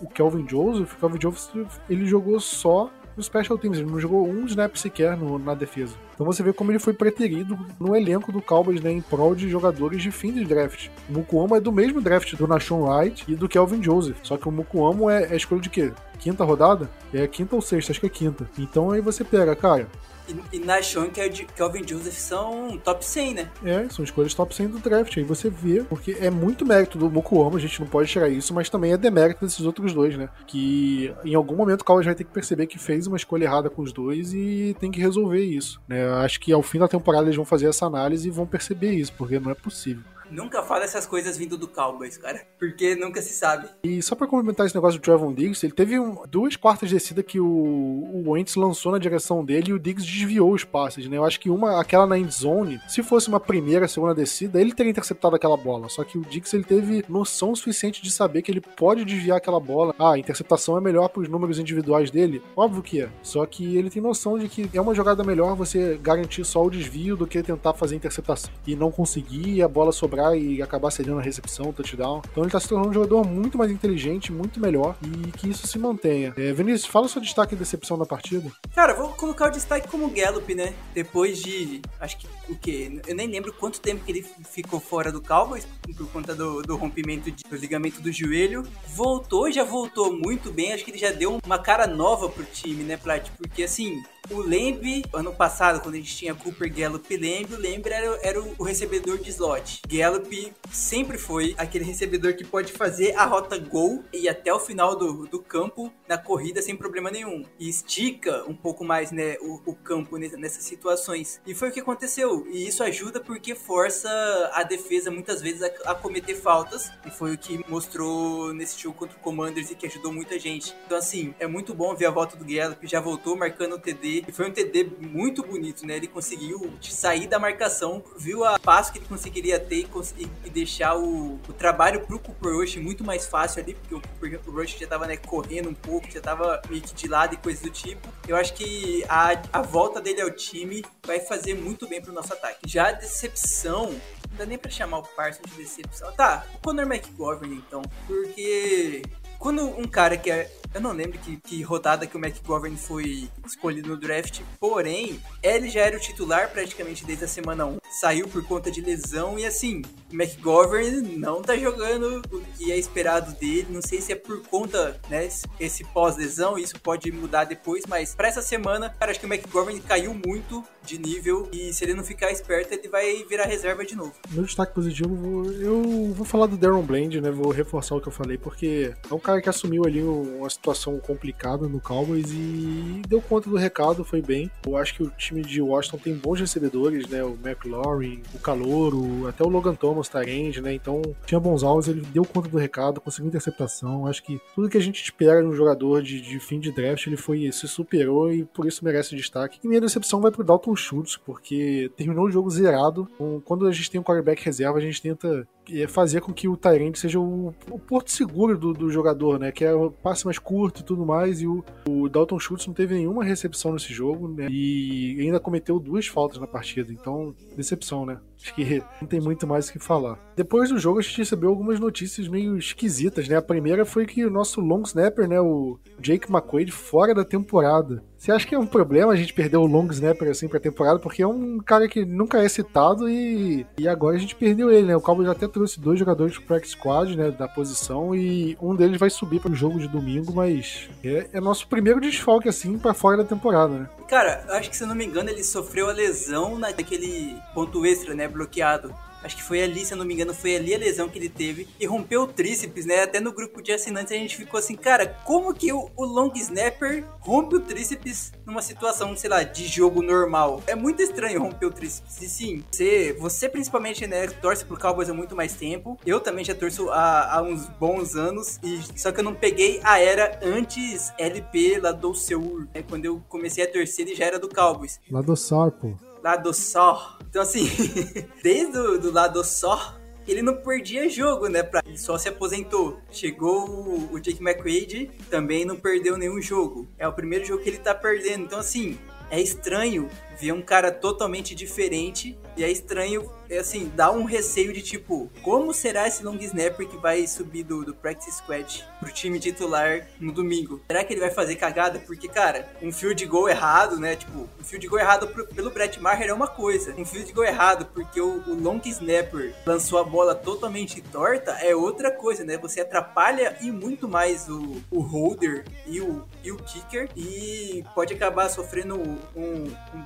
o Kelvin Joseph, o Kelvin Joseph ele jogou só no Special Teams, ele não jogou um snap sequer no, na defesa. Então você vê como ele foi preterido no elenco do Cowboys, né, em prol de jogadores de fim de draft. O Mukuamo é do mesmo draft do Nashon Wright e do Kelvin Joseph, só que o Mukuamo é, é escolha de quê? Quinta rodada? É quinta ou sexta, acho que é quinta. Então aí você pega, cara, e, e na Sean e Kelvin Joseph são top 100, né? É, são escolhas top 100 do draft. Aí você vê, porque é muito mérito do Mokuama, a gente não pode tirar isso, mas também é demérito desses outros dois, né? Que em algum momento o Cowboys vai ter que perceber que fez uma escolha errada com os dois e tem que resolver isso. Né? Acho que ao fim da temporada eles vão fazer essa análise e vão perceber isso, porque não é possível. Nunca fala essas coisas vindo do Cowboys, cara. Porque nunca se sabe. E só pra complementar esse negócio do Trevon Diggs, ele teve um, duas quartas de descida que o, o Wentz lançou na direção dele e o Diggs desviou os passes, né? Eu acho que uma, aquela na end zone, se fosse uma primeira, segunda descida, ele teria interceptado aquela bola. Só que o Diggs, ele teve noção suficiente de saber que ele pode desviar aquela bola. Ah, a interceptação é melhor pros números individuais dele? Óbvio que é. Só que ele tem noção de que é uma jogada melhor você garantir só o desvio do que tentar fazer interceptação. E não conseguir a bola sobrar e acabar cedendo a recepção, touchdown. Então ele tá se tornando um jogador muito mais inteligente, muito melhor e que isso se mantenha. É, Vinícius, fala o seu destaque e decepção da partida. Cara, vou colocar o destaque como Gallup, né? Depois de, acho que, o quê? Eu nem lembro quanto tempo que ele ficou fora do Cowboys por conta do, do rompimento de, do ligamento do joelho. Voltou, já voltou muito bem. Acho que ele já deu uma cara nova pro time, né, Plat? Porque assim, O Lembre, ano passado, quando a gente tinha Cooper, Gallup e Lembre, o Lembre era, era o, recebedor de slot. Gallup sempre foi aquele recebedor que pode fazer a rota gol e até o final do, do campo na corrida sem problema nenhum. E estica um pouco mais né, o, o campo nessas situações. E foi o que aconteceu. E isso ajuda porque força a defesa muitas vezes a, a cometer faltas. E foi o que mostrou nesse jogo contra o Commanders e que ajudou muita gente. Então, assim, é muito bom ver a volta do Gallup. Já voltou marcando o TD. E foi um TD muito bonito, né? Ele conseguiu sair da marcação, viu a passo que ele conseguiria ter e, e deixar o, o trabalho pro Cooper Rush muito mais fácil ali, porque o Cooper Rush já tava né, correndo um pouco, já tava meio que de lado e coisas do tipo. Eu acho que a, a volta dele ao time vai fazer muito bem pro nosso ataque. Já a decepção, não dá nem pra chamar o Parsons de decepção. Tá, o Conor McGovern então, porque quando um cara que é eu não lembro que, que rodada que o McGovern foi escolhido no draft, porém, ele já era o titular praticamente desde a semana 1. Saiu por conta de lesão e assim, o McGovern não tá jogando o que é esperado dele. Não sei se é por conta, né, esse pós-lesão, isso pode mudar depois, mas para essa semana, cara, acho que o McGovern caiu muito de nível e se ele não ficar esperto, ele vai virar reserva de novo. Meu destaque positivo, eu vou falar do Darren Bland, né? Vou reforçar o que eu falei, porque é um cara que assumiu ali uma situação complicada no Cowboys e deu conta do recado, foi bem. Eu acho que o time de Washington tem bons recebedores, né? O McLaurin, o Calouro, até o Logan Thomas, Tyrande, né? Então tinha bons alvos, ele deu conta do recado, conseguiu interceptação. Acho que tudo que a gente espera de um jogador de, de fim de draft, ele foi se superou e por isso merece destaque. E minha decepção vai pro Dalton Schultz, porque terminou o jogo zerado. Quando a gente tem um quarterback reserva, a gente tenta é fazer com que o Tyrande seja o, o, porto seguro do, do, jogador, né? Que é o passe mais curto e tudo mais. E o, o Dalton Schultz não teve nenhuma recepção nesse jogo, né? E ainda cometeu duas faltas na partida. Então, decepção, né? Acho que não tem muito mais o que falar. Depois do jogo, a gente recebeu algumas notícias meio esquisitas, né? A primeira foi que o nosso long snapper, né? O Jake McQuaid, fora da temporada. Você acha que é um problema a gente perder o long snapper assim pra temporada? Porque é um cara que nunca é citado e, e agora a gente perdeu ele, né? O Cowboys até trouxe dois jogadores pro practice squad, né? Da posição e um deles vai subir para o jogo de domingo, mas é, é nosso primeiro desfalque assim para fora da temporada, né? Cara, acho que se eu não me engano ele sofreu a lesão naquele ponto extra, né? Bloqueado. Acho que foi ali, se eu não me engano, foi ali a lesão que ele teve e rompeu o tríceps, né? Até no grupo de assinantes a gente ficou assim, cara, como que o, o long snapper rompe o tríceps numa situação, sei lá, de jogo normal? É muito estranho romper o tríceps. E sim, você, você principalmente, né, torce pro Cowboys há muito mais tempo. Eu também já torço há, há uns bons anos. E só que eu não peguei a era antes LP lá do Seur, né? Quando eu comecei a torcer, ele já era do Cowboys. Lá do Sor, pô lado só. Então, assim, <laughs> desde o do lado só, ele não perdia jogo, né? Pra... Ele só se aposentou. Chegou o, o Jake McQuaid, também não perdeu nenhum jogo. É o primeiro jogo que ele tá perdendo. Então, assim, é estranho ver um cara totalmente diferente e é estranho, é assim, dá um receio de tipo, como será esse long snapper que vai subir do, do practice squad pro time titular no domingo? Será que ele vai fazer cagada? Porque, cara, um field goal errado, né? Tipo, um field goal errado pro, pelo Brett Maher é uma coisa. Um field goal errado porque o, o long snapper lançou a bola totalmente torta é outra coisa, né? Você atrapalha e muito mais o, o holder e o, e o kicker e pode acabar sofrendo um, um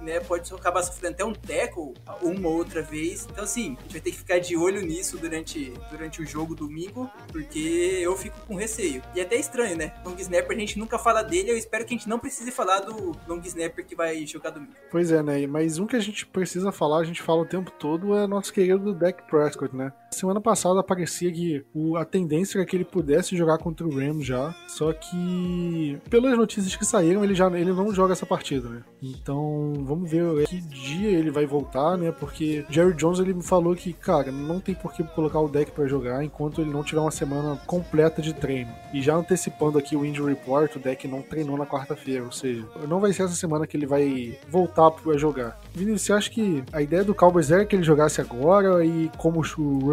né? Pode acabar sofrendo até um teco uma outra vez. Então, assim, a gente vai ter que ficar de olho nisso durante, durante o jogo domingo, porque eu fico com receio. E é até estranho, né? Long Snapper, a gente nunca fala dele, eu espero que a gente não precise falar do Long Snapper que vai jogar domingo. Pois é, né? Mas um que a gente precisa falar, a gente fala o tempo todo, é nosso querido Dak Prescott, né? Semana passada parecia que a tendência era que ele pudesse jogar contra o Rams já, só que pelas notícias que saíram, ele já ele não joga essa partida, né? Então, vamos ver que dia ele vai voltar né? Porque Jerry Jones ele me falou que, cara, não tem por que colocar o deck para jogar enquanto ele não tiver uma semana completa de treino. E já antecipando aqui o injury report, o deck não treinou na quarta-feira, ou seja, não vai ser essa semana que ele vai voltar para jogar. Vinícius, você acha que a ideia do Cowboys era que ele jogasse agora e como o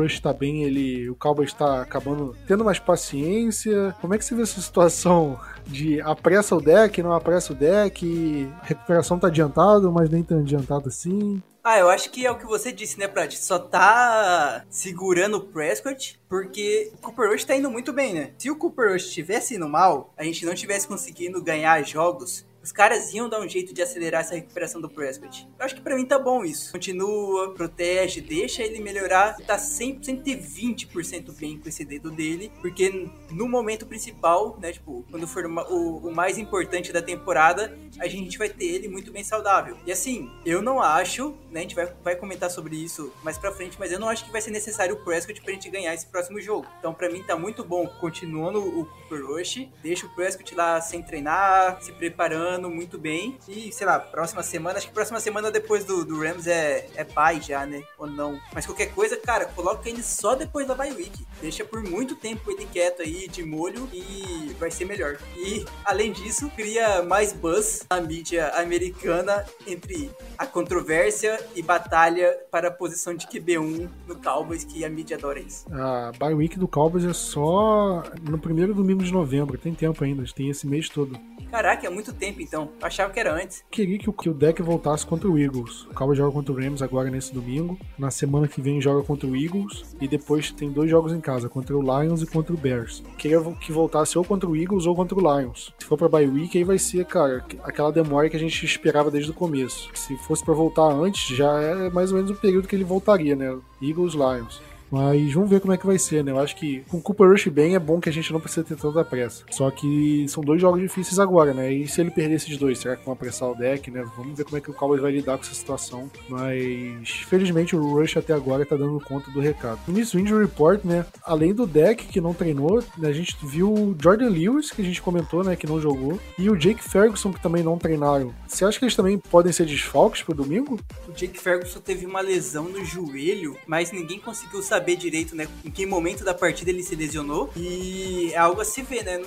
Rush tá bem, ele o Cowboys está acabando tendo mais paciência? Como é que você vê essa situação de apressa o deck, não apressa o deck, recuperação tá adiantado, mas nem tão adiantado assim? Ah, eu acho que é o que você disse, né, Prat? Só tá segurando o Prescott porque o Cooper Rush tá indo muito bem, né? Se o Cooper Rush estivesse indo mal, a gente não tivesse conseguindo ganhar jogos, os caras iam dar um jeito de acelerar essa recuperação do Prescott. Eu acho que para mim tá bom isso. Continua, protege, deixa ele melhorar, tá 100, 120% bem com esse dedo dele, porque no momento principal, né, tipo, quando for o, o mais importante da temporada, a gente vai ter ele muito bem saudável. E assim, eu não acho, né, a gente vai, vai comentar sobre isso mais pra frente, mas eu não acho que vai ser necessário o Prescott pra gente ganhar esse próximo jogo. Então, para mim, tá muito bom continuando o Cooper Rush, deixa o Prescott lá sem treinar, se preparando muito bem. E, sei lá, próxima semana, acho que próxima semana depois do, do Rams é, é bye já, né? Ou não. Mas qualquer coisa, cara, coloca ele só depois da bye week. Deixa por muito tempo ele quieto aí, de molho, e vai ser melhor. E, além disso, cria mais buzz na mídia americana entre a controvérsia e batalha para a posição de QB1 no Cowboys, que a mídia adora isso. A bye week do Cowboys é só no primeiro domingo de novembro, tem tempo ainda, tem esse mês todo. Caraca, é muito tempo então. Eu achava que era antes. Queria que o, que o deck voltasse contra o Eagles. O Cowboys joga contra o Rams agora nesse domingo. Na semana que vem joga contra o Eagles. E depois tem dois jogos em casa, contra o Lions e contra o Bears. Queria que voltasse ou contra o Eagles ou contra o Lions. Se for pra bye week, aí vai ser, cara, aquela demora que a gente esperava desde o começo. Se fosse para voltar antes, já é mais ou menos o período que ele voltaria, né? Eagles, Lions. Mas vamos ver como é que vai ser, né? Eu acho que com Cooper Rush bem é bom que a gente não precisa ter tanta pressa. Só que são dois jogos difíceis agora, né? E se ele perder esses dois, será que vão apressar o deck, né? Vamos ver como é que o Cowboys vai lidar com essa situação. Mas felizmente o Rush até agora tá dando conta do recado. No início Injury Report, né? Além do deck que não treinou, né? a gente viu o Jordan Lewis, que a gente comentou, né? Que não jogou, e o Jake Ferguson, que também não treinaram. Você acha que eles também podem ser desfalques pro domingo? O Jake Ferguson teve uma lesão no joelho, mas ninguém conseguiu saber saber direito, né, em que momento da partida ele se lesionou. E é algo a se ver, né?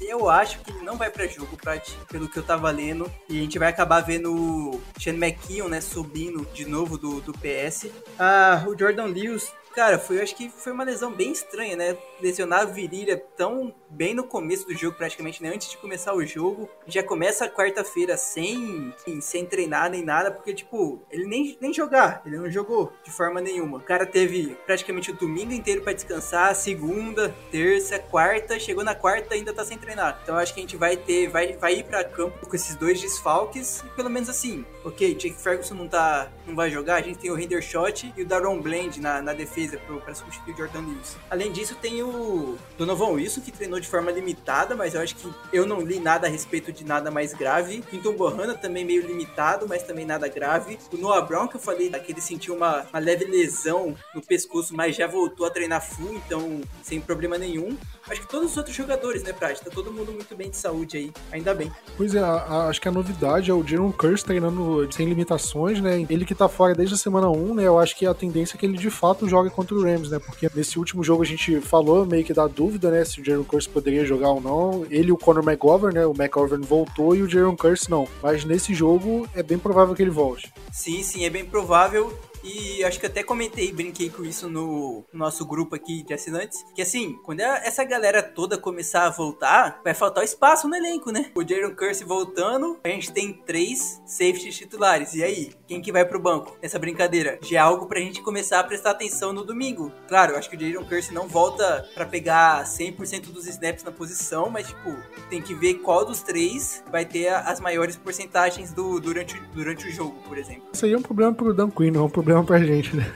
Eu acho que ele não vai para jogo, Prat, pelo que eu tava lendo. E a gente vai acabar vendo o Shane McKeon, né, subindo de novo do, do PS. Ah, o Jordan Lewis Cara, foi, acho que foi uma lesão bem estranha, né? Lesionar a virilha tão bem no começo do jogo, praticamente, né? Antes de começar o jogo. Já começa a quarta-feira sem, sem treinar nem nada, porque, tipo, ele nem, nem jogar, ele não jogou de forma nenhuma. O cara teve praticamente o domingo inteiro para descansar, segunda, terça, quarta, chegou na quarta ainda tá sem treinar. Então acho que a gente vai ter, vai, vai ir para campo com esses dois desfalques, e pelo menos assim, ok, Jake Ferguson não tá, não vai jogar, a gente tem o Hendershot e o Daron Blend na, na defesa defesa para substituir o Jordan Lewis. Além disso, tem o Donovan Wilson, que treinou de forma limitada, mas eu acho que eu não li nada a respeito de nada mais grave. Quinton Bohanna também meio limitado, mas também nada grave. O Noah Brown, que eu falei que ele sentiu uma, uma leve lesão no pescoço, mas já voltou a treinar full, então sem problema nenhum. Acho que todos os outros jogadores, né, Prati? Tá todo mundo muito bem de saúde aí, ainda bem. Pois é, a, a, acho que a novidade é o Jaron Curse treinando sem limitações, né? Ele que tá fora desde a semana 1, né? Eu acho que a tendência é que ele de fato jogue contra o Rams, né? Porque nesse último jogo a gente falou meio que da dúvida, né? Se o Jaron Curse poderia jogar ou não. Ele e o Conor McGovern, né? O McGovern voltou e o Jaron Curse não. Mas nesse jogo é bem provável que ele volte. Sim, sim, é bem provável. E acho que até comentei, brinquei com isso no nosso grupo aqui de assinantes. Que assim, quando essa galera toda começar a voltar, vai faltar espaço no elenco, né? O Jaron Curse voltando, a gente tem três safeties titulares. E aí, quem que vai pro banco nessa brincadeira? Já é algo pra gente começar a prestar atenção no domingo. Claro, acho que o Jaron Curse não volta para pegar 100% dos snaps na posição, mas tipo, tem que ver qual dos três vai ter as maiores porcentagens do, durante, durante o jogo, por exemplo. Isso aí é um problema pro Dan Quinn, não é um problema problema pra gente, né?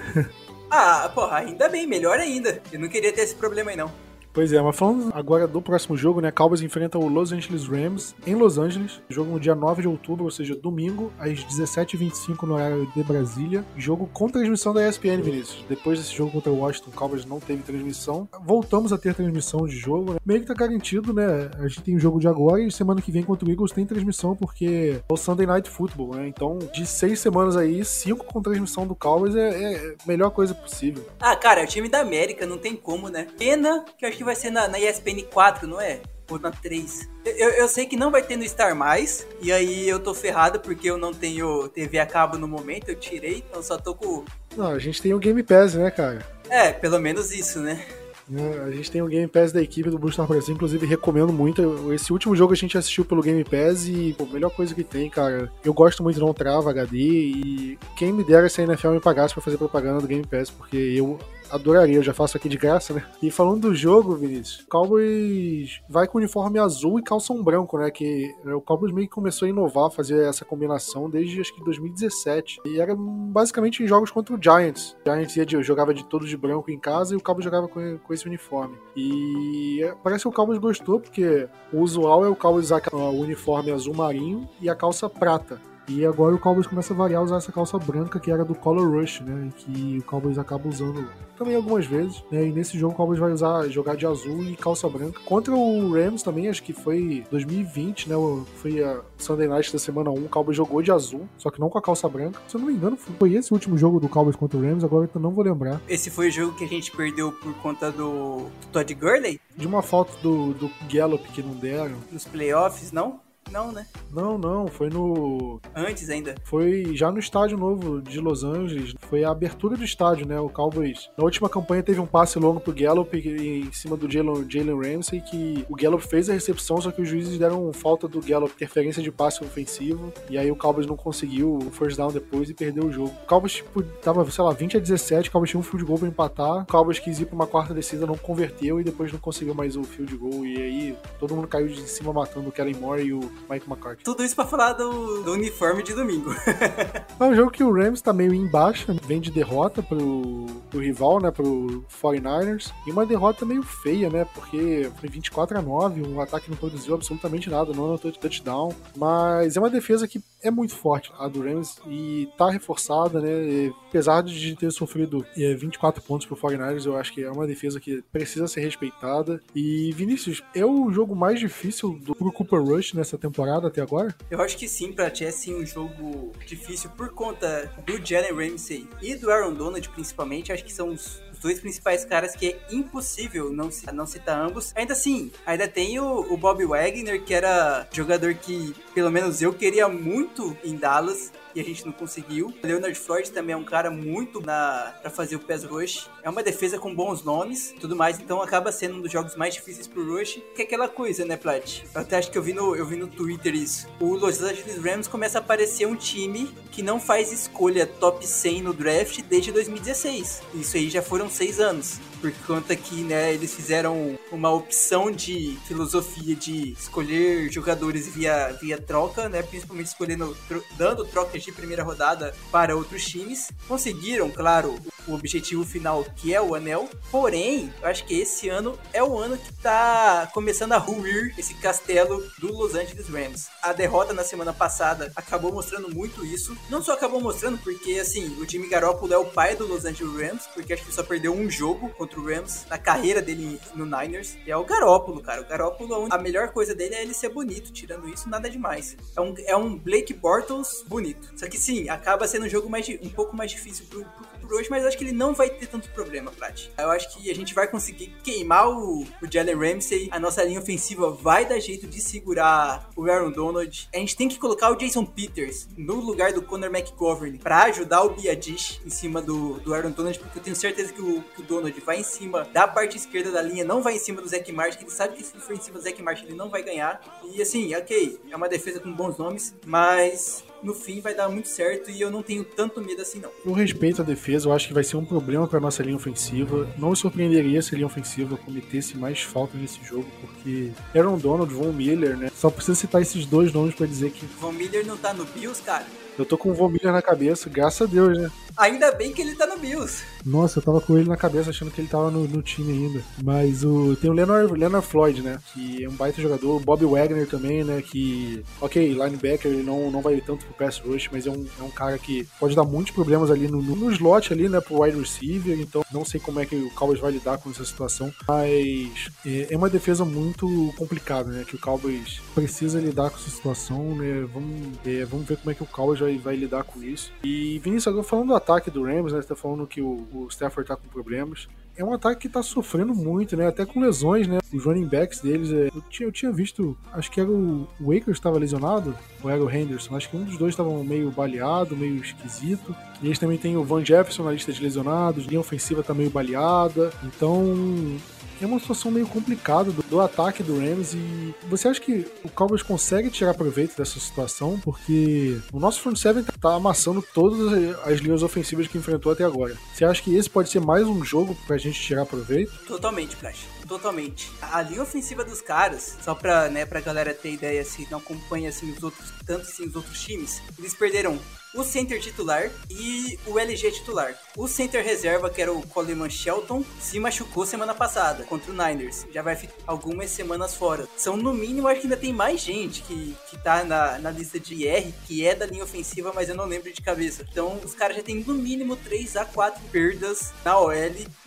Ah, porra, ainda bem, melhor ainda. Eu não queria ter esse problema aí não. Pois é, mas falando agora do próximo jogo, né? Cowboys enfrenta o Los Angeles Rams em Los Angeles. Jogo no dia 9 de outubro, ou seja, domingo, às 17h25 no horário de Brasília. Jogo com transmissão da ESPN, Vinícius. Depois desse jogo contra o Washington, Cowboys não teve transmissão. Voltamos a ter transmissão de jogo, né? Meio que tá garantido, né? A gente tem o jogo de agora e semana que vem contra o Eagles tem transmissão, porque é o Sunday Night Football, né? Então, de seis semanas aí, cinco com transmissão do Cowboys é, é a melhor coisa possível. Ah, cara, é o time da América, não tem como, né? Pena que eu acho que vai ser na, na ESPN 4, não é? Ou na 3. Eu, eu sei que não vai ter no Star mais. E aí eu tô ferrado porque eu não tenho TV a cabo no momento. Eu tirei, então só tô com. Não, a gente tem o Game Pass, né, cara? É, pelo menos isso, né? É, a gente tem o Game Pass da equipe do Booster Brasil, inclusive recomendo muito. Esse último jogo a gente assistiu pelo Game Pass e, pô, melhor coisa que tem, cara. Eu gosto muito de não trava HD e quem me dera se a NFL me pagasse pra fazer propaganda do Game Pass, porque eu adoraria, eu já faço aqui de graça, né? E falando do jogo, Vinícius, Cowboys vai com uniforme azul e calção branco, né? Que o Cowboys meio que começou a inovar, fazer essa combinação desde acho que 2017. E era basicamente em jogos contra o Giants. O Giants ia de, jogava de todo de branco em casa e o Cowboys jogava com, com esse uniforme. E parece que o Cowboys gostou, porque o usual é o Cowboys usar o uniforme azul marinho e a calça prata. E agora o Cowboys começa a variar usar essa calça branca que era do Color Rush, né? Que o Cowboys acaba usando também algumas vezes, né? E nesse jogo o Cowboys vai usar jogar de azul e calça branca. Contra o Rams também, acho que foi 2020, né? Foi a Sunday Night da semana 1, o Cowboys jogou de azul, só que não com a calça branca. Se eu não me engano, foi esse o último jogo do Cowboys contra o Rams, agora eu não vou lembrar. Esse foi o jogo que a gente perdeu por conta do, do Todd Gurley? De uma falta do, do Gallup que não deram. Nos playoffs, não? Não, né? Não, não, foi no. Antes ainda. Foi já no estádio novo de Los Angeles. Foi a abertura do estádio, né? O Cowboys. Na última campanha teve um passe longo pro Gallup em cima do Jalen, Jalen Ramsey, que o Gallup fez a recepção, só que os juízes deram falta do Gallup, interferência de passe ofensivo. E aí o Cowboys não conseguiu o first down depois e perdeu o jogo. O Cowboys, tipo, tava, sei lá, 20 a 17, o Cowboys tinha um field goal pra empatar. O Cowboys quis ir pra uma quarta descida, não converteu e depois não conseguiu mais o field goal. E aí todo mundo caiu de cima matando o Kellen Moore e o Mike McCarthy. Tudo isso pra falar do, do uniforme de domingo. <laughs> é um jogo que o Rams tá meio em baixa, vem de derrota pro, pro rival, né, pro 49ers, e uma derrota meio feia, né, porque foi 24 a 9, um ataque não produziu absolutamente nada, não anotou touchdown, mas é uma defesa que é muito forte, a do Rams, e tá reforçada, né, e, apesar de ter sofrido é, 24 pontos pro 49ers, eu acho que é uma defesa que precisa ser respeitada, e Vinícius, é o jogo mais difícil do, pro Cooper Rush nessa temporada até agora? Eu acho que sim, pra ti é sim um jogo difícil por conta do Jalen Ramsey e do Aaron Donald, principalmente. Acho que são os dois principais caras que é impossível não, não citar ambos. Ainda assim, ainda tem o, o Bob Wagner, que era jogador que, pelo menos eu queria muito em Dallas e a gente não conseguiu. Leonard Floyd também é um cara muito na para fazer o pass rush. É uma defesa com bons nomes, tudo mais, então acaba sendo um dos jogos mais difíceis pro rush, que é aquela coisa, né, Plat? Eu até acho que eu vi no eu vi no Twitter isso. O Los Angeles Rams começa a aparecer um time que não faz escolha top 100 no draft desde 2016. Isso aí já foram seis anos por conta que né, eles fizeram uma opção de filosofia de escolher jogadores via, via troca, né, principalmente escolhendo dando trocas de primeira rodada para outros times. Conseguiram, claro, o objetivo final que é o anel. Porém, eu acho que esse ano é o ano que está começando a ruir esse castelo do Los Angeles Rams. A derrota na semana passada acabou mostrando muito isso. Não só acabou mostrando porque assim, o Jimmy Garoppolo é o pai do Los Angeles Rams, porque acho que só perdeu um jogo contra contra o Rams na carreira dele no Niners. É o Garópolo, cara. O Garópolo, a melhor coisa dele é ele ser bonito. Tirando isso, nada demais. É um, é um Blake Bortles bonito. Só que sim, acaba sendo um jogo mais, um pouco mais difícil pro, pro por hoje, mas acho que ele não vai ter tanto problema, Plat. Eu acho que a gente vai conseguir queimar o, o Jalen Ramsey, a nossa linha ofensiva vai dar jeito de segurar o Aaron Donald. A gente tem que colocar o Jason Peters no lugar do Conor McGovern para ajudar o Biadish em cima do, do Aaron Donald, porque eu tenho certeza que o, que o Donald vai em cima da parte esquerda da linha, não vai em cima do Zach Martin, que ele sabe que se for em cima do Zach Martin ele não vai ganhar. E assim, ok, é uma defesa com bons nomes, mas no fim vai dar muito certo e eu não tenho tanto medo assim não. Eu respeito a defesa, eu acho que vai ser um problema para nossa linha ofensiva. Não me surpreenderia se a linha ofensiva cometesse mais falta nesse jogo, porque Aaron Donald, Von Miller, né? Só precisa citar esses dois nomes para dizer que Von Miller não tá no Bills, cara. Eu tô com o Von Miller na cabeça, graças a Deus, né? Ainda bem que ele tá no Bills. Nossa, eu tava com ele na cabeça achando que ele tava no, no time ainda. Mas o tem o Leonard, Leonard Floyd, né? Que é um baita jogador. Bob Wagner também, né? Que, ok, linebacker, ele não, não vai tanto pro pass rush, mas é um, é um cara que pode dar muitos problemas ali no, no, no slot ali, né? Pro wide receiver. Então, não sei como é que o Cowboys vai lidar com essa situação. Mas é, é uma defesa muito complicada, né? Que o Cowboys precisa lidar com essa situação, né? Vamos, é, vamos ver como é que o Cowboys vai, vai lidar com isso. E, Vinícius, agora falando do ataque do Rams, né? Você tá falando que o, o Stafford tá com problemas. É um ataque que tá sofrendo muito, né? Até com lesões, né? Os running backs deles. É... Eu, tinha, eu tinha visto, acho que era o, o Akers estava lesionado, ou era o Henderson. Acho que um dos dois estavam meio baleado, meio esquisito. E eles também tem o Van Jefferson na lista de lesionados, linha ofensiva tá meio baleada. Então, é uma situação meio complicada do, do, ataque do Rams e você acha que o Cowboys consegue tirar proveito dessa situação? Porque o nosso front seven tá amassando todas as linhas ofensivas que enfrentou até agora. Você acha que esse pode ser mais um jogo pra gente tirar proveito? Totalmente, Flash. Totalmente. A linha ofensiva dos caras, só pra, né, pra galera ter ideia se não acompanha assim os outros, tanto assim os outros times, eles perderam o center titular e o LG titular. O center reserva, que era o Coleman Shelton, se machucou semana passada contra o Niners. Já vai ficar algumas semanas fora. São no mínimo, acho que ainda tem mais gente que, que tá na, na lista de IR, que é da linha ofensiva, mas eu não lembro de cabeça. Então os caras já têm no mínimo 3 a 4 perdas na OL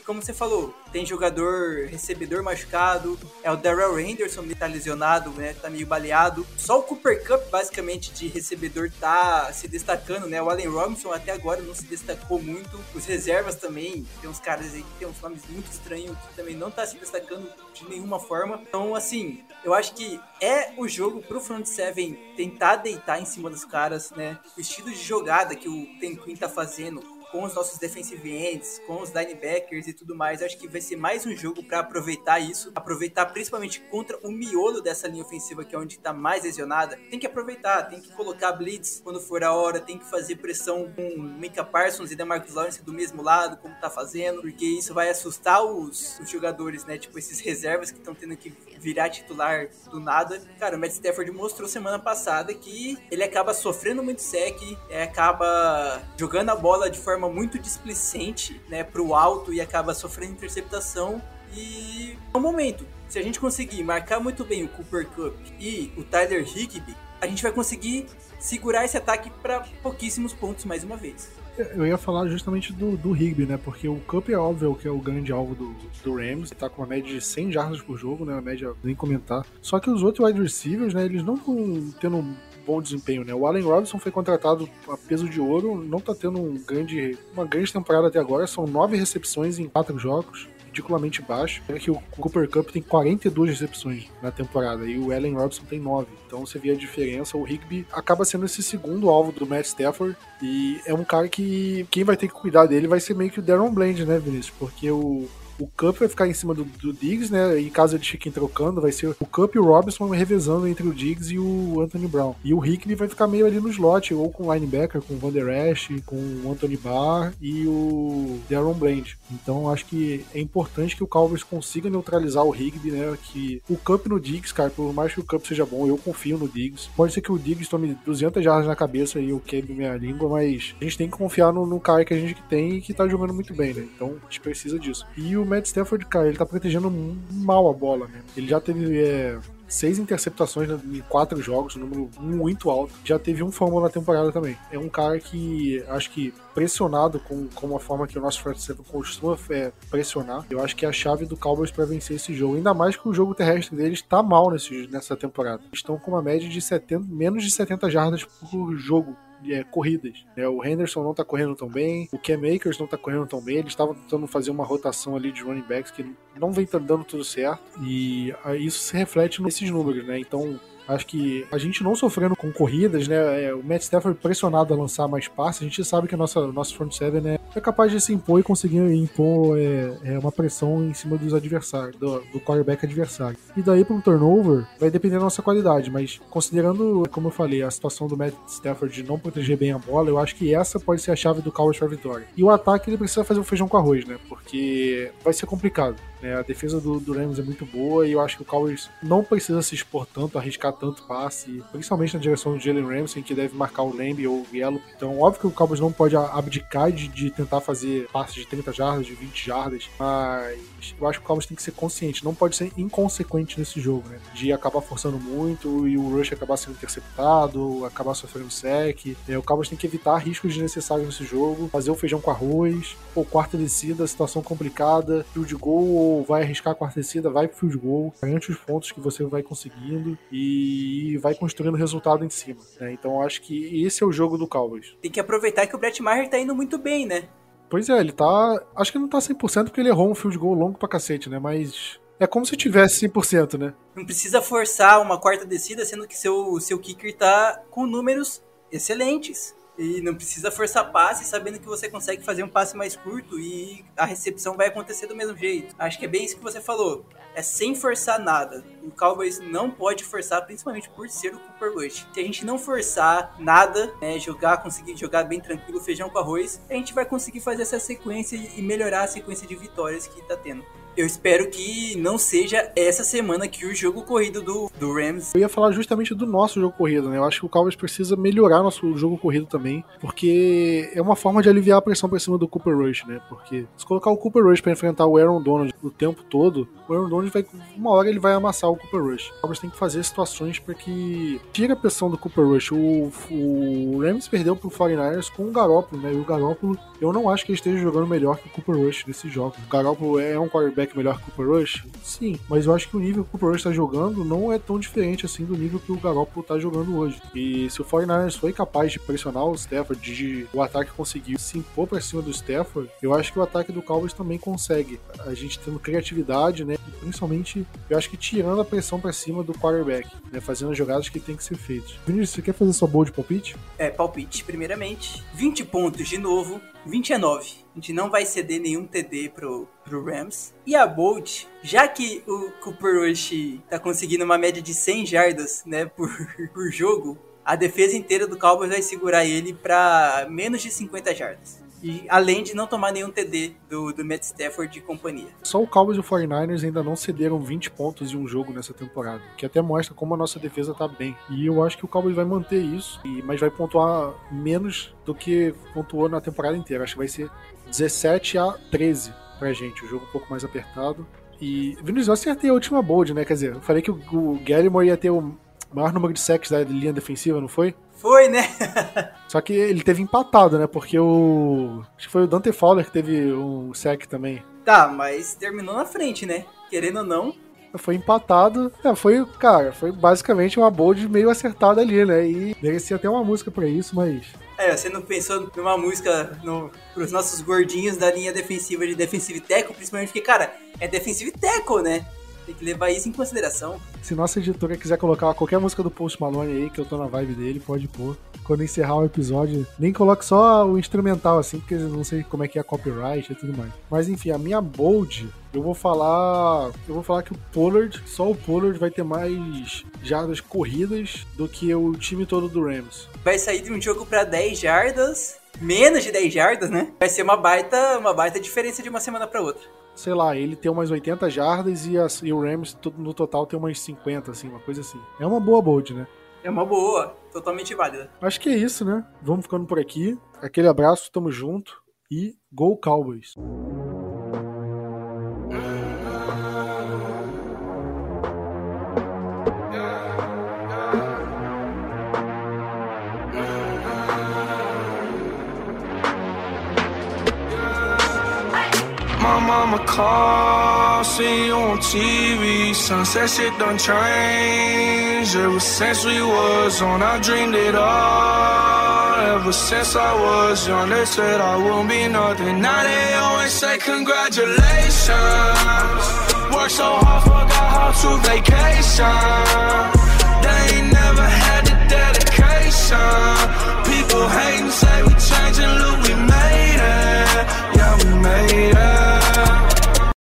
como você falou, tem jogador recebedor machucado, é o Darrell Henderson que tá lesionado, né? Tá meio baleado. Só o Cooper Cup, basicamente, de recebedor tá se destacando, né? O Allen Robinson até agora não se destacou muito. Os reservas também, tem uns caras aí que tem uns nomes muito estranhos que também não tá se destacando de nenhuma forma. Então, assim, eu acho que é o jogo pro front seven tentar deitar em cima dos caras, né? O estilo de jogada que o Ten Quinn tá fazendo com os nossos defensive ends, com os linebackers e tudo mais. Acho que vai ser mais um jogo para aproveitar isso, aproveitar principalmente contra o miolo dessa linha ofensiva que é onde está mais lesionada. Tem que aproveitar, tem que colocar blitz quando for a hora, tem que fazer pressão com Mika Parsons e DeMarcus Lawrence do mesmo lado, como tá fazendo, porque isso vai assustar os, os jogadores, né? Tipo esses reservas que estão tendo que virar titular do nada. Cara, o Matt Stafford mostrou semana passada que ele acaba sofrendo muito sec, é, acaba jogando a bola de forma muito displicente, né, pro alto e acaba sofrendo interceptação. E no momento, se a gente conseguir marcar muito bem o Cooper Cup e o Tyler Higby, a gente vai conseguir segurar esse ataque para pouquíssimos pontos mais uma vez. Eu ia falar justamente do, do Higby, né? Porque o Cup é óbvio que é o grande alvo do, do Rams, tá com uma média de 100 jardas por jogo, né? A média nem comentar. Só que os outros wide receivers, né? Eles não estão tendo um bom desempenho, né? O Allen Robinson foi contratado a peso de ouro, não tá tendo um grande, uma grande temporada até agora, são nove recepções em quatro jogos ridiculamente baixo. É que o Cooper Cup tem 42 recepções na temporada e o Allen Robinson tem 9. Então você vê a diferença. O Higby acaba sendo esse segundo alvo do Matt Stafford e é um cara que quem vai ter que cuidar dele vai ser meio que o Darren Bland, né, Vinícius? Porque o o Cup vai ficar em cima do, do Diggs, né? E caso eles fiquem trocando, vai ser o Cup e o Robinson revezando entre o Diggs e o Anthony Brown. E o Hickley vai ficar meio ali no slot, ou com o linebacker, com o Van Der Esch, com o Anthony Barr e o Darren Bland. Então acho que é importante que o Cowboys consiga neutralizar o Higby, né? Que o Cup no Diggs, cara, por mais que o Cup seja bom, eu confio no Diggs. Pode ser que o Diggs tome 200 jardas na cabeça e eu quebre minha língua, mas a gente tem que confiar no, no cara que a gente tem e que tá jogando muito bem, né? Então a gente precisa disso. E o Matt Stafford, cara, ele tá protegendo mal a bola, né? Ele já teve é, seis interceptações em quatro jogos, um número muito alto. Já teve um fumble na temporada também. É um cara que acho que pressionado com, com a forma que o nosso front seven costuma é, pressionar, eu acho que é a chave do Cowboys para vencer esse jogo. Ainda mais que o jogo terrestre deles tá mal nesse, nessa temporada. Estão com uma média de 70, menos de 70 jardas por jogo é, corridas. É, o Henderson não tá correndo tão bem, o Cam Akers não tá correndo tão bem, eles estavam tentando fazer uma rotação ali de running backs que não vem dando tudo certo, e isso se reflete nesses números, né? Então, Acho que a gente não sofrendo com corridas, né? É, o Matt Stafford pressionado a lançar mais passes, a gente sabe que a nossa, nosso front seven é, é capaz de se impor e conseguir impor é, é uma pressão em cima dos adversários, do, do quarterback adversário. E daí para um turnover, vai depender da nossa qualidade, mas considerando, como eu falei, a situação do Matt Stafford de não proteger bem a bola, eu acho que essa pode ser a chave do Cowboys para vitória. E o ataque ele precisa fazer o feijão com arroz, né? Porque vai ser complicado. Né? A defesa do, do Rams é muito boa e eu acho que o Cowboys não precisa se expor tanto, arriscar tanto passe, principalmente na direção do Jalen Ramsey, que deve marcar o Lamb ou o Gallup. Então, óbvio que o Cowboys não pode abdicar de, de tentar fazer passes de 30 jardas, de 20 jardas, mas eu acho que o Cowboys tem que ser consciente, não pode ser inconsequente nesse jogo, né? De acabar forçando muito e o Rush acabar sendo interceptado, acabar sofrendo sec. É, o Cowboys tem que evitar riscos desnecessários nesse jogo, fazer o feijão com arroz, ou quarta descida, situação complicada, field goal, ou vai arriscar a quarta descida, vai pro field goal, garante os pontos que você vai conseguindo e vai construindo resultado em cima. Né? Então acho que esse é o jogo do Cowboys. Tem que aproveitar que o Brett Maher tá indo muito bem, né? Pois é, ele tá. Acho que não tá 100% porque ele errou um field goal longo pra cacete, né? Mas. É como se tivesse 100%, né? Não precisa forçar uma quarta descida, sendo que seu, seu kicker tá com números excelentes. E não precisa forçar passe, sabendo que você consegue fazer um passe mais curto e a recepção vai acontecer do mesmo jeito. Acho que é bem isso que você falou. É sem forçar nada. O Cowboys não pode forçar, principalmente por ser o Cooper Rush. Se a gente não forçar nada, né, jogar, conseguir jogar bem tranquilo, feijão com arroz, a gente vai conseguir fazer essa sequência e melhorar a sequência de vitórias que tá tendo eu espero que não seja essa semana que o jogo corrido do, do Rams. Eu ia falar justamente do nosso jogo corrido, né? Eu acho que o Cowboys precisa melhorar nosso jogo corrido também, porque é uma forma de aliviar a pressão pra cima do Cooper Rush, né? Porque se colocar o Cooper Rush para enfrentar o Aaron Donald o tempo todo, o Aaron Donald vai, uma hora ele vai amassar o Cooper Rush. O Cowboys tem que fazer situações para que tire a pressão do Cooper Rush. O, o Rams perdeu pro 49ers com o Garoppolo, né? E o Garoppolo, eu não acho que ele esteja jogando melhor que o Cooper Rush nesse jogo. O Garoppolo é um quarterback quarterback melhor que o Cooper Rush? Sim, mas eu acho que o nível que o Cooper Rush tá jogando não é tão diferente assim do nível que o Garoppolo tá jogando hoje. E se o 49ers foi capaz de pressionar o Stafford, de o ataque conseguiu se impor pra cima do Stafford, eu acho que o ataque do Cowboys também consegue. A gente tendo criatividade, né? E principalmente, eu acho que tirando a pressão pra cima do quarterback, né? Fazendo as jogadas que tem que ser feitas. Vinícius, você quer fazer sua boa de palpite? É, palpite, primeiramente. 20 pontos de novo, 20 a 9. A gente não vai ceder nenhum TD pro, pro Rams. E a Bolt, já que o Cooper Rush tá conseguindo uma média de 100 jardas, né, por, <laughs> por jogo, a defesa inteira do Cowboys vai segurar ele para menos de 50 jardas. E além de não tomar nenhum TD do, do Matt Stafford e companhia. Só o Cowboys e o 49ers ainda não cederam 20 pontos em um jogo nessa temporada, que até mostra como a nossa defesa tá bem. E eu acho que o Cowboys vai manter isso, mas vai pontuar menos do que pontuou na temporada inteira. Acho que vai ser 17 a 13 pra gente, o jogo um pouco mais apertado. E, Vinícius, eu acertei a última bold, né? Quer dizer, eu falei que o, o Gallimore ia ter o maior número de sacks da linha defensiva, não foi? Foi, né? <laughs> Só que ele teve empatado, né? Porque o. Acho que foi o Dante Fowler que teve um sec também. Tá, mas terminou na frente, né? Querendo ou não. Foi empatado. É, foi, cara, foi basicamente uma bold meio acertada ali, né? E merecia até uma música pra isso, mas. É, você não pensou numa música no, pros nossos gordinhos da linha defensiva de defensive tackle, principalmente porque, cara, é defensive tackle, né? Tem que levar isso em consideração. Se nossa editora quiser colocar qualquer música do Post Malone aí, que eu tô na vibe dele, pode pôr. Quando encerrar o episódio, nem coloque só o instrumental, assim, porque eu não sei como é que é copyright e tudo mais. Mas enfim, a minha bold, eu vou falar. Eu vou falar que o Pollard, só o Pollard vai ter mais jardas corridas do que o time todo do Rams. Vai sair de um jogo para 10 jardas, menos de 10 jardas, né? Vai ser uma baita, uma baita diferença de uma semana para outra sei lá, ele tem umas 80 jardas e, as, e o Rams no total tem umas 50, assim, uma coisa assim. É uma boa bold, né? É uma boa, totalmente válida. Acho que é isso, né? Vamos ficando por aqui. Aquele abraço, tamo junto e Go Cowboys! my car, see you on TV. Sunset shit done changed. Ever since we was on, I dreamed it all. Ever since I was young, they said I won't be nothing. Now they always say congratulations. Worked so hard, forgot how to vacation. They ain't never had the dedication. People hating, say we changing, look, we made it young up